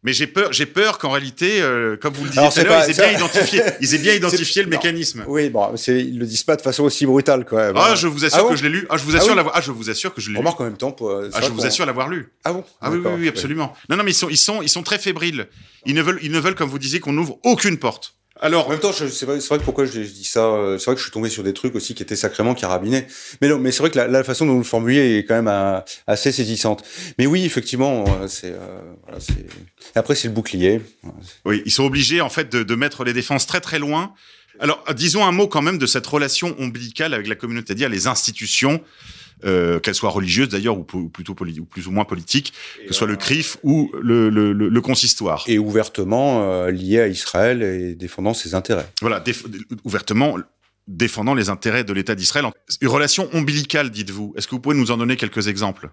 B: Mais j'ai peur, j'ai peur qu'en réalité, euh, comme vous le disiez tout à l'heure, ils aient bien identifié, (laughs) ils aient bien identifié le
A: non.
B: mécanisme.
A: Oui, bon, c'est, ils le disent pas de façon aussi brutale, quand même.
B: Ah, je vous assure
A: Ah bon
B: que je l'ai lu. Ah, je vous
A: Ah
B: assure l'avoir. Ah, je vous assure que je l'ai lu.
A: Remarque en même temps. Pour, euh,
B: Ah, je vous assure l'avoir lu.
A: Ah bon
B: Ah oui, oui, oui, absolument. Non, non, mais ils sont, ils sont, ils sont très fébriles. Ils ne veulent, ils ne veulent, comme vous disiez, qu'on n'ouvre aucune porte. Alors,
A: En même temps, c'est vrai, vrai que pourquoi je, dis ça, euh, c'est vrai que je suis tombé sur des trucs aussi qui étaient sacrément carabinés. Mais non, mais c'est vrai que la, façon dont vous le formulez est quand même euh, assez saisissante. Mais oui, effectivement, euh, c'est, euh, voilà. Après, c'est le bouclier.
B: oui, ils sont obligés en fait de, de mettre les défenses très très loin. Alors, disons un mot quand même de cette relation ombilicale avec la communauté, c'est-à-dire les institutions, euh, qu'elles soient religieuses d'ailleurs ou, plutôt ou plus ou moins politiques, que ce soit le CRIF ou le, le, le, le consistoire.
A: Et ouvertement euh, lié à Israël et défendant ses intérêts.
B: Voilà, déf- ouvertement défendant les intérêts de l'État d'Israël. Une relation ombilicale, dites-vous. Est-ce que vous pouvez nous en donner quelques exemples?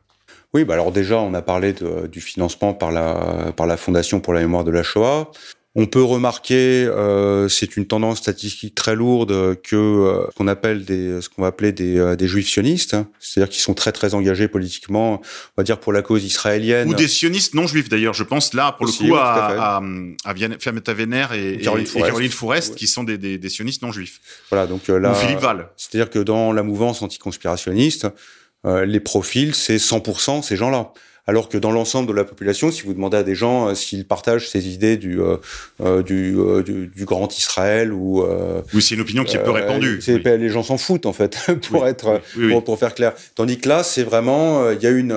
A: Oui, bah alors déjà, on a parlé de- du financement par la, par la Fondation pour la mémoire de la Shoah. On peut remarquer, euh, c'est une tendance statistique très lourde, que euh, ce qu'on appelle des, ce qu'on va appeler des, euh, des juifs sionistes, hein. c'est-à-dire qui sont très très engagés politiquement, on va dire pour la cause israélienne.
B: Ou des sionistes non juifs d'ailleurs. Je pense là, pour
A: Aussi,
B: le coup,
A: oui, à
B: à, à, Vienne- et, et-
A: Caroline
B: et
A: Ouais.
B: qui sont des, des, des sionistes non juifs.
A: Voilà, donc euh, là,
B: Ou Philippe Val.
A: c'est-à-dire que dans la mouvance anticonspirationniste, euh, les profils, c'est 100% ces gens-là. Alors que dans l'ensemble de la population, si vous demandez à des gens euh, s'ils partagent ces idées du, euh, euh, du, du, du grand Israël ou
B: Oui, c'est une opinion qui est peu répandue. Oui.
A: Les gens s'en foutent en fait, (laughs) pour
B: Oui,
A: être
B: oui.
A: Pour, pour faire clair. Tandis que là, c'est vraiment, il y a une,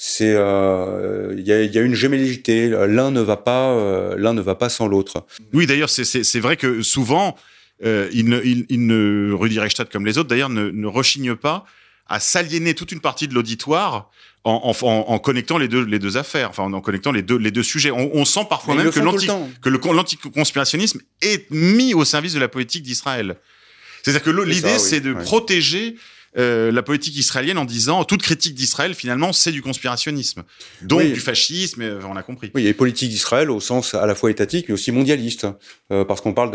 A: c'est, euh, il y, a, il y a une gémellité. L'un ne va pas, euh, l'un ne va pas sans l'autre.
B: Oui, d'ailleurs, c'est- vrai que souvent, euh, il ne, il, il ne, Rudi Reichstadt comme les autres, d'ailleurs, ne, ne rechigne pas à s'aliéner toute une partie de l'auditoire en, en, en, connectant les deux, les deux affaires, enfin, en connectant les deux, les deux sujets. On, on sent parfois
A: Mais
B: même que l'anti, que le l'anticonspirationnisme est mis au service de la politique d'Israël. C'est-à-dire que l'idée,
A: oui,
B: c'est de
A: ouais.
B: protéger euh, la politique israélienne en disant toute critique d'Israël, finalement, c'est du conspirationnisme. Donc
A: Oui.
B: du fascisme, euh, on a compris.
A: Oui, et politique d'Israël au sens à la fois étatique mais aussi mondialiste, Euh, parce qu'on parle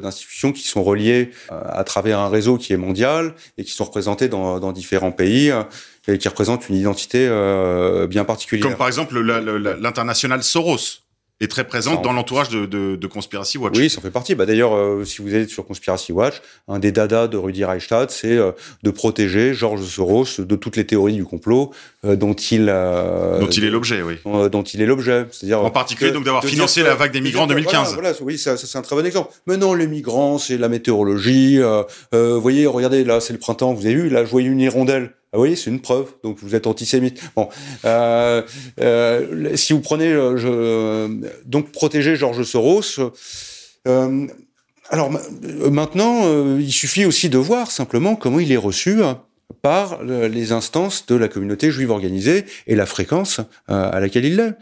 A: d'institutions qui sont reliées euh, à travers un réseau qui est mondial et qui sont représentées dans, dans différents pays et qui représentent une identité euh, bien particulière.
B: Comme par exemple l'international Soros. est très présente dans l'entourage de, de, de, Conspiracy Watch.
A: Oui, ça fait partie. Bah, D'ailleurs, euh, si vous êtes sur Conspiracy Watch, un des dadas de Rudy Reichstadt, c'est euh, de protéger George Soros de toutes les théories du complot euh, dont il
B: dont il est l'objet, oui.
A: dont il est l'objet. C'est-à-dire
B: en particulier donc d'avoir financé la vague des migrants en 2015.
A: Voilà, oui, ça, ça c'est un très bon exemple. Mais non, les migrants, c'est la météorologie. vous voyez, regardez, là, c'est le printemps. Vous avez vu, là, je voyais une hirondelle. Ah oui, c'est une preuve. Donc vous êtes antisémite. Bon, euh, euh, si vous prenez, euh, je, donc protéger Georges Soros. Alors maintenant, il suffit aussi de voir simplement comment il est reçu hein, par les instances de la communauté juive organisée et la fréquence à laquelle il l'est.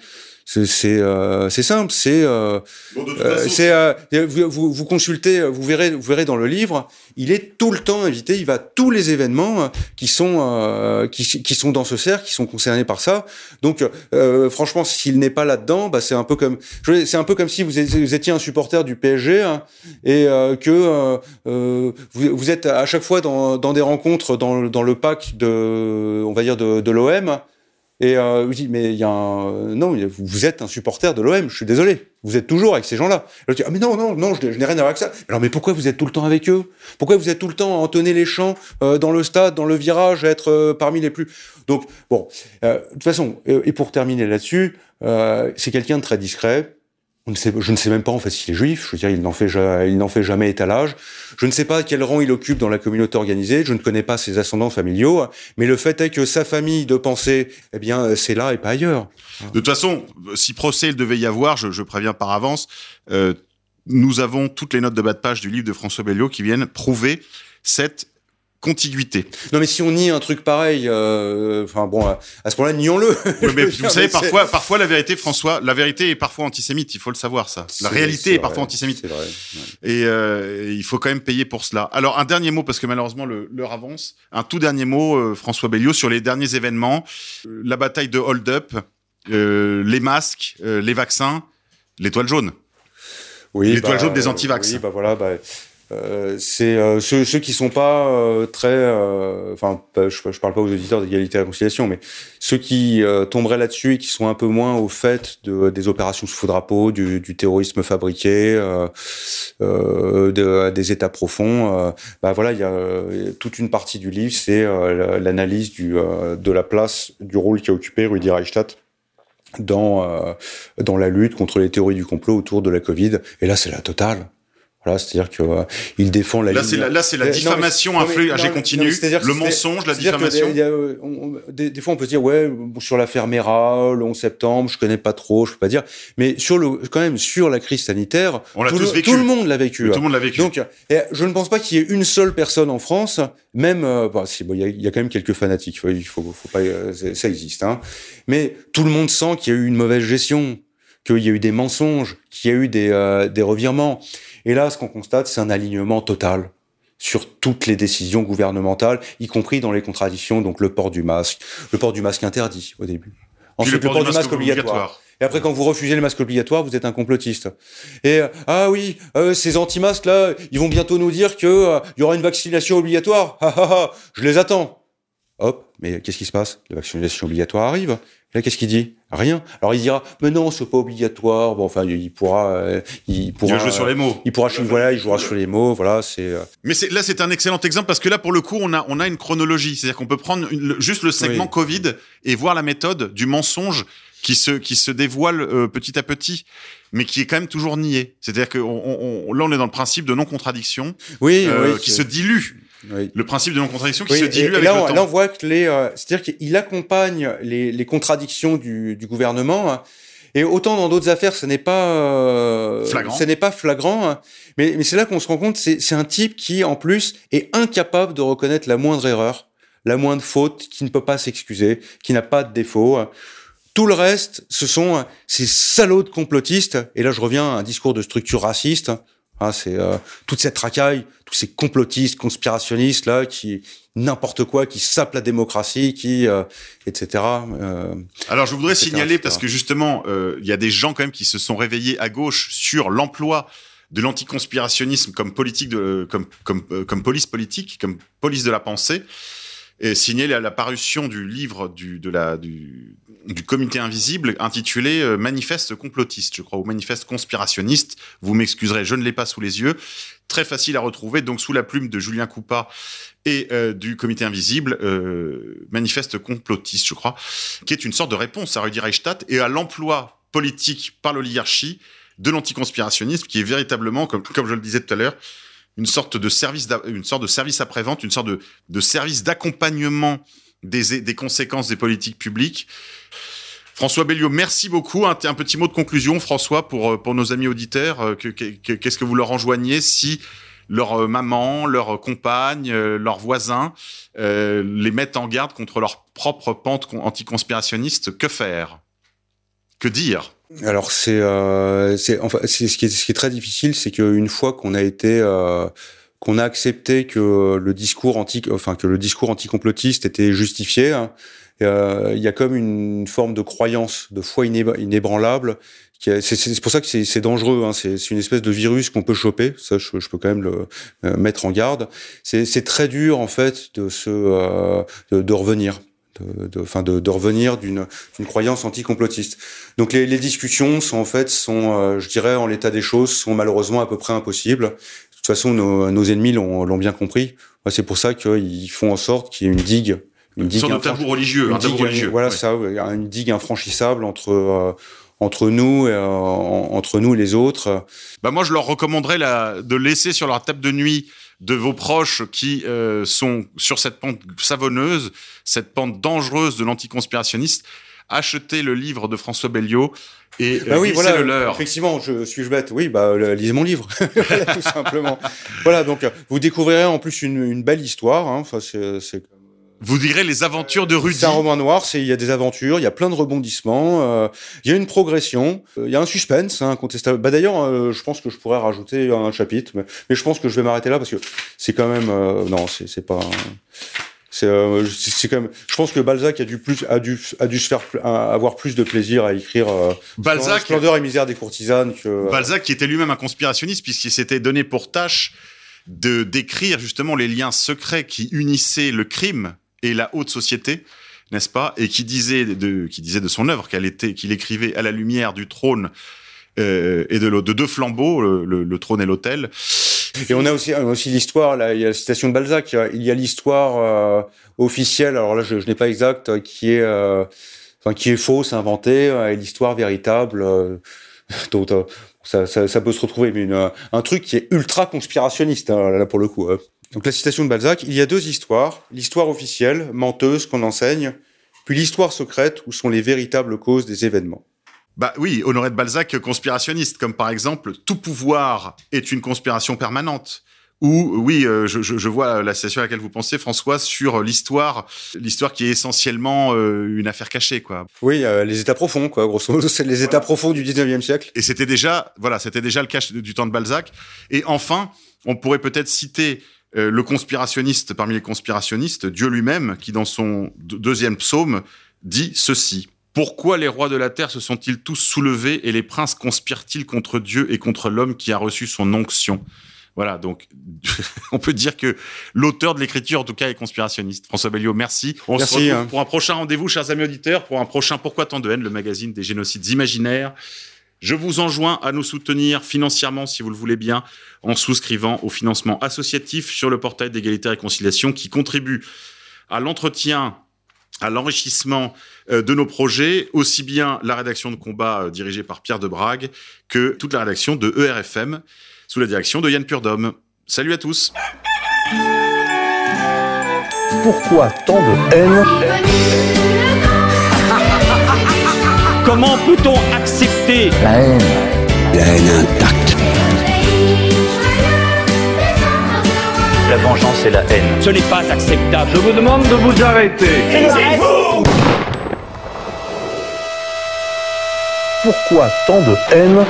A: C'est euh, simple, c'est euh, euh euh, vous, vous, consultez, vous verrez vous verrez dans le livre, il est tout le temps invité, il va à tous les événements qui sont qui, qui, sont dans ce cercle, qui sont concernés par ça. Donc franchement, s'il n'est pas là-dedans, bah, c'est un peu comme c'est un peu comme si vous étiez, un supporter du PSG hein, et que vous, vous, êtes à chaque fois dans, dans des rencontres dans, dans le pack de on va dire de, de l'OM et euh, vous dites, mais il y a un... non, vous êtes un supporter de l'OM. Je suis désolé. Vous êtes toujours avec ces gens-là. Je dis, ah mais non, non, non, je, n'ai rien à voir avec ça. Alors mais pourquoi vous êtes tout le temps avec eux? Pourquoi vous êtes tout le temps à entonner les chants euh, dans le stade, dans le virage, à être euh, parmi les plus Donc bon, euh, de toute façon, et pour terminer là-dessus, c'est quelqu'un de très discret je ne sais même pas en fait s'il est juif. Je veux dire, il n'en fait, jamais étalage. Je ne sais pas quel rang il occupe dans la communauté organisée. Je ne connais pas ses ascendants familiaux. Mais le fait est que sa famille de pensée, eh bien, c'est là et pas ailleurs.
B: De toute façon, si procès il devait y avoir, je, je préviens par avance, euh, nous avons toutes les notes de bas de page du livre de François Belliot qui viennent prouver cette contiguïté.
A: Non, mais si on nie un truc pareil, euh, enfin bon, à, ce moment-là, nions-le. (laughs)
B: mais (laughs) vous savez, parfois, parfois la vérité, François, la vérité est parfois antisémite. Il faut le savoir, ça. La réalité est, parfois antisémite. Vrai, Et euh, il faut quand même payer pour cela. Alors, un dernier mot, parce que malheureusement l'heure avance. Un tout dernier mot, euh, François Belliot, sur les derniers événements, la bataille de Hold Up, les masques, les vaccins, l'étoile jaune. Oui, l'étoile bah, jaune des antivax.
A: Oui, bah voilà, bah, euh, c'est euh, ceux, ceux qui sont pas euh, très, euh, enfin, je, je parle pas aux auditeurs d'égalité et réconciliation, mais ceux qui tomberaient là-dessus et qui sont un peu moins au fait de, des opérations sous drapeau, du, du terrorisme fabriqué, de, des États profonds, bah voilà, il y a toute une partie du livre, c'est l'analyse du de la place, du rôle qu'a occupé Rudi Reichstadt dans dans la lutte contre les théories du complot autour de la Covid. Et là, c'est la totale c'est-à-dire que euh, il défend la.
B: Là, c'est la, là, c'est la diffamation infligée continue, le mensonge, la diffamation.
A: des, fois, on peut se dire ouais, sur l'affaire Mera, le 11 septembre, je connais pas trop, je peux pas dire, mais sur le, quand même, sur la crise sanitaire,
B: on
A: tout,
B: tous
A: le, tout le monde l'a vécu.
B: Tout le monde l'a vécu.
A: Donc, je ne pense pas qu'il y ait une seule personne en France, même, euh, bah, il bon, y, a, y, a, quand même quelques fanatiques, il faut, faut pas, euh, ça existe, hein, mais tout le monde sent qu'il y a eu une mauvaise gestion qu'il y a eu des mensonges, qu'il y a eu des, euh, des revirements. Et là, ce qu'on constate, c'est un alignement total sur toutes les décisions gouvernementales, y compris dans les contradictions, donc le port du masque, le port du masque interdit au début.
B: Ensuite, le port, du, masque, obligatoire.
A: Et après, quand vous refusez le masque obligatoire, vous êtes un complotiste. Et euh, ah oui, euh, ces anti-masques là, ils vont bientôt nous dire que il y aura une vaccination obligatoire. je les attends. Hop, mais qu'est-ce qui se passe? La vaccination obligatoire arrive. Là, qu'est-ce qu'il dit? Rien. Alors il dira, mais non, c'est pas obligatoire. Bon, enfin, il pourra, euh, il pourra
B: jouer sur les mots.
A: Il pourra, voilà, il jouera sur les mots. Voilà, c'est. Euh.
B: Mais c'est là, c'est un excellent exemple parce que là, pour le coup, on a, on a une chronologie. C'est-à-dire qu'on peut prendre juste le segment Covid et voir la méthode du mensonge qui se, qui se dévoile euh, petit à petit, mais qui est quand même toujours nié. C'est-à-dire que on, là, on est dans le principe de non-contradiction,
A: oui, oui,
B: qui se dilue le principe de non-contradiction qui se dilue avec là,
A: le temps. Là, on voit que les, euh, c'est-à-dire qu'il accompagne les, les, contradictions du, du gouvernement. Hein. et autant dans d'autres affaires, ce n'est pas euh,
B: flagrant.
A: Ce n'est pas flagrant. Hein. Mais, mais c'est là qu'on se rend compte, c'est un type qui, en plus, est incapable de reconnaître la moindre erreur, la moindre faute, qui ne peut pas s'excuser, qui n'a pas de défaut. Hein. Tout le reste, ce sont ces salauds de complotistes. Et là, je reviens à un discours de structure raciste. Ah, c'est euh, toute cette racaille, tous ces complotistes, conspirationnistes là, qui n'importe quoi, qui sapent la démocratie, qui euh, etc.
B: Euh, Alors je voudrais signaler parce que justement, il y a des gens quand même qui se sont réveillés à gauche sur l'emploi de l'anticonspirationnisme comme politique de comme comme comme police politique, comme police de la pensée. Et signaler la, la parution du livre du de la du du comité invisible intitulé euh, Manifeste complotiste, je crois, ou Manifeste conspirationniste. Vous m'excuserez, je ne l'ai pas sous les yeux. Très facile à retrouver, donc sous la plume de Julien Coupa et euh, du comité invisible, euh, Manifeste complotiste, je crois, qui est une sorte de réponse à Rudi Reichstadt et à l'emploi politique par l'oligarchie de l'anticonspirationnisme, qui est véritablement, comme, je le disais tout à l'heure, une sorte de service, une sorte de service après-vente, une sorte de service d'accompagnement des, conséquences des politiques publiques. François Belliot, merci beaucoup. Un, petit mot de conclusion, François, pour, pour nos amis auditeurs. Qu'est-ce que vous leur enjoignez si leur maman, leur compagne, leurs voisins euh, les mettent en garde contre leur propre pente anticonspirationniste? Que faire? Que dire?
A: Alors c'est euh, ce qui est très difficile, c'est qu'une fois qu'on a été euh, qu'on a accepté que le discours anti enfin que le discours anticomplotiste était justifié, hein, euh, il y a comme une forme de croyance, de foi inébranlable. C'est pour ça que c'est dangereux. Hein, c'est une espèce de virus qu'on peut choper. Ça, je, peux quand même le euh, mettre en garde. C'est très dur en fait de se euh, de, revenir de, de, revenir d'une croyance anticomplotiste. Donc les, les, discussions sont en fait sont, je dirais, en l'état des choses, sont malheureusement à peu près impossibles. De toute façon, nos, nos ennemis l'ont bien compris. C'est pour ça qu'ils font en sorte qu'il y ait une digue, une
B: digue, un tabou religieux, un tabou religieux.
A: Voilà ça, une digue infranchissable entre euh, entre nous et, euh, entre nous et les autres.
B: Bah moi, je leur recommanderais la, de laisser sur leur table de nuit de vos proches qui euh, sont sur cette pente savonneuse, cette pente dangereuse de l'anticonspirationniste, achetez le livre de François Belliot et
A: bah oui, voilà,
B: le leur.
A: Effectivement, je suis-je bête? Oui, bah lisez mon livre, (laughs) tout simplement. voilà, donc vous découvrirez en plus une, une belle histoire. Hein. Enfin, c'est
B: vous direz les aventures de Rudy.
A: C'est un roman noir, c'est il y a des aventures, il y a plein de rebondissements, euh, il y a une progression, euh, il y a un suspense hein, incontestable. Bah d'ailleurs, euh, je pense que je pourrais rajouter un chapitre, mais, mais je pense que je vais m'arrêter là parce que c'est quand même euh, non, c'est pas c'est euh, c'est quand même je pense que Balzac a dû plus a dû a dû se faire avoir plus de plaisir à écrire
B: Balzac
A: Splendeur et misère des courtisanes que
B: Balzac qui était lui-même un conspirationniste puisqu'il s'était donné pour tâche de décrire justement les liens secrets qui unissaient le crime et la haute société, n'est-ce pas Et qui disait de, qui disait de son œuvre qu'elle était, qu'il écrivait à la lumière du trône euh, et de, de, deux flambeaux, le, le, le trône et l'autel.
A: Et on a aussi, aussi l'histoire, là, il y a la citation de Balzac, il y a l'histoire euh, officielle, alors là je, je n'ai pas exact, qui est, euh, enfin, qui est fausse, inventée, et l'histoire véritable. (laughs) donc ça, ça, ça, peut se retrouver, mais une, un truc qui est ultra conspirationniste, hein, là pour le coup. Hein. Donc la citation de Balzac, il y a deux histoires, l'histoire officielle, menteuse qu'on enseigne, puis l'histoire secrète où sont les véritables causes des événements.
B: Bah oui, Honoré de Balzac conspirationniste, comme par exemple tout pouvoir est une conspiration permanente. Ou oui, euh, je, je, vois la citation à laquelle vous pensez, François, sur l'histoire, l'histoire qui est essentiellement euh, une affaire cachée, quoi.
A: Oui, euh, les états profonds, quoi. Grosso modo, c'est les états profonds du 19e siècle.
B: Et c'était déjà, voilà, c'était déjà le cas du temps de Balzac. Et enfin, on pourrait peut-être citer euh, le conspirationniste parmi les conspirationnistes, Dieu lui-même, qui dans son deuxième psaume dit ceci. Pourquoi les rois de la terre se sont-ils tous soulevés et les princes conspirent-ils contre Dieu et contre l'homme qui a reçu son onction? Voilà, donc (laughs) on peut dire que l'auteur de l'écriture, en tout cas, est conspirationniste. François Belliot, merci. On
A: merci,
B: se retrouve
A: hein.
B: pour un prochain rendez-vous, chers amis auditeurs, pour un prochain Pourquoi tant de haine, le magazine des génocides imaginaires. Je vous enjoins à nous soutenir financièrement, si vous le voulez bien, en souscrivant au financement associatif sur le portail d'égalité et réconciliation qui contribue à l'entretien à l'enrichissement de nos projets, aussi bien la rédaction de combat dirigée par Pierre de Brague que toute la rédaction de ERFM sous la direction de Yann Purdom. Salut à tous.
C: Pourquoi tant de haine
D: Comment peut-on accepter
E: La haine. La haine
D: La vengeance et la haine. Ce n'est pas acceptable.
F: Je vous demande de vous arrêter.
C: Pourquoi tant de haine?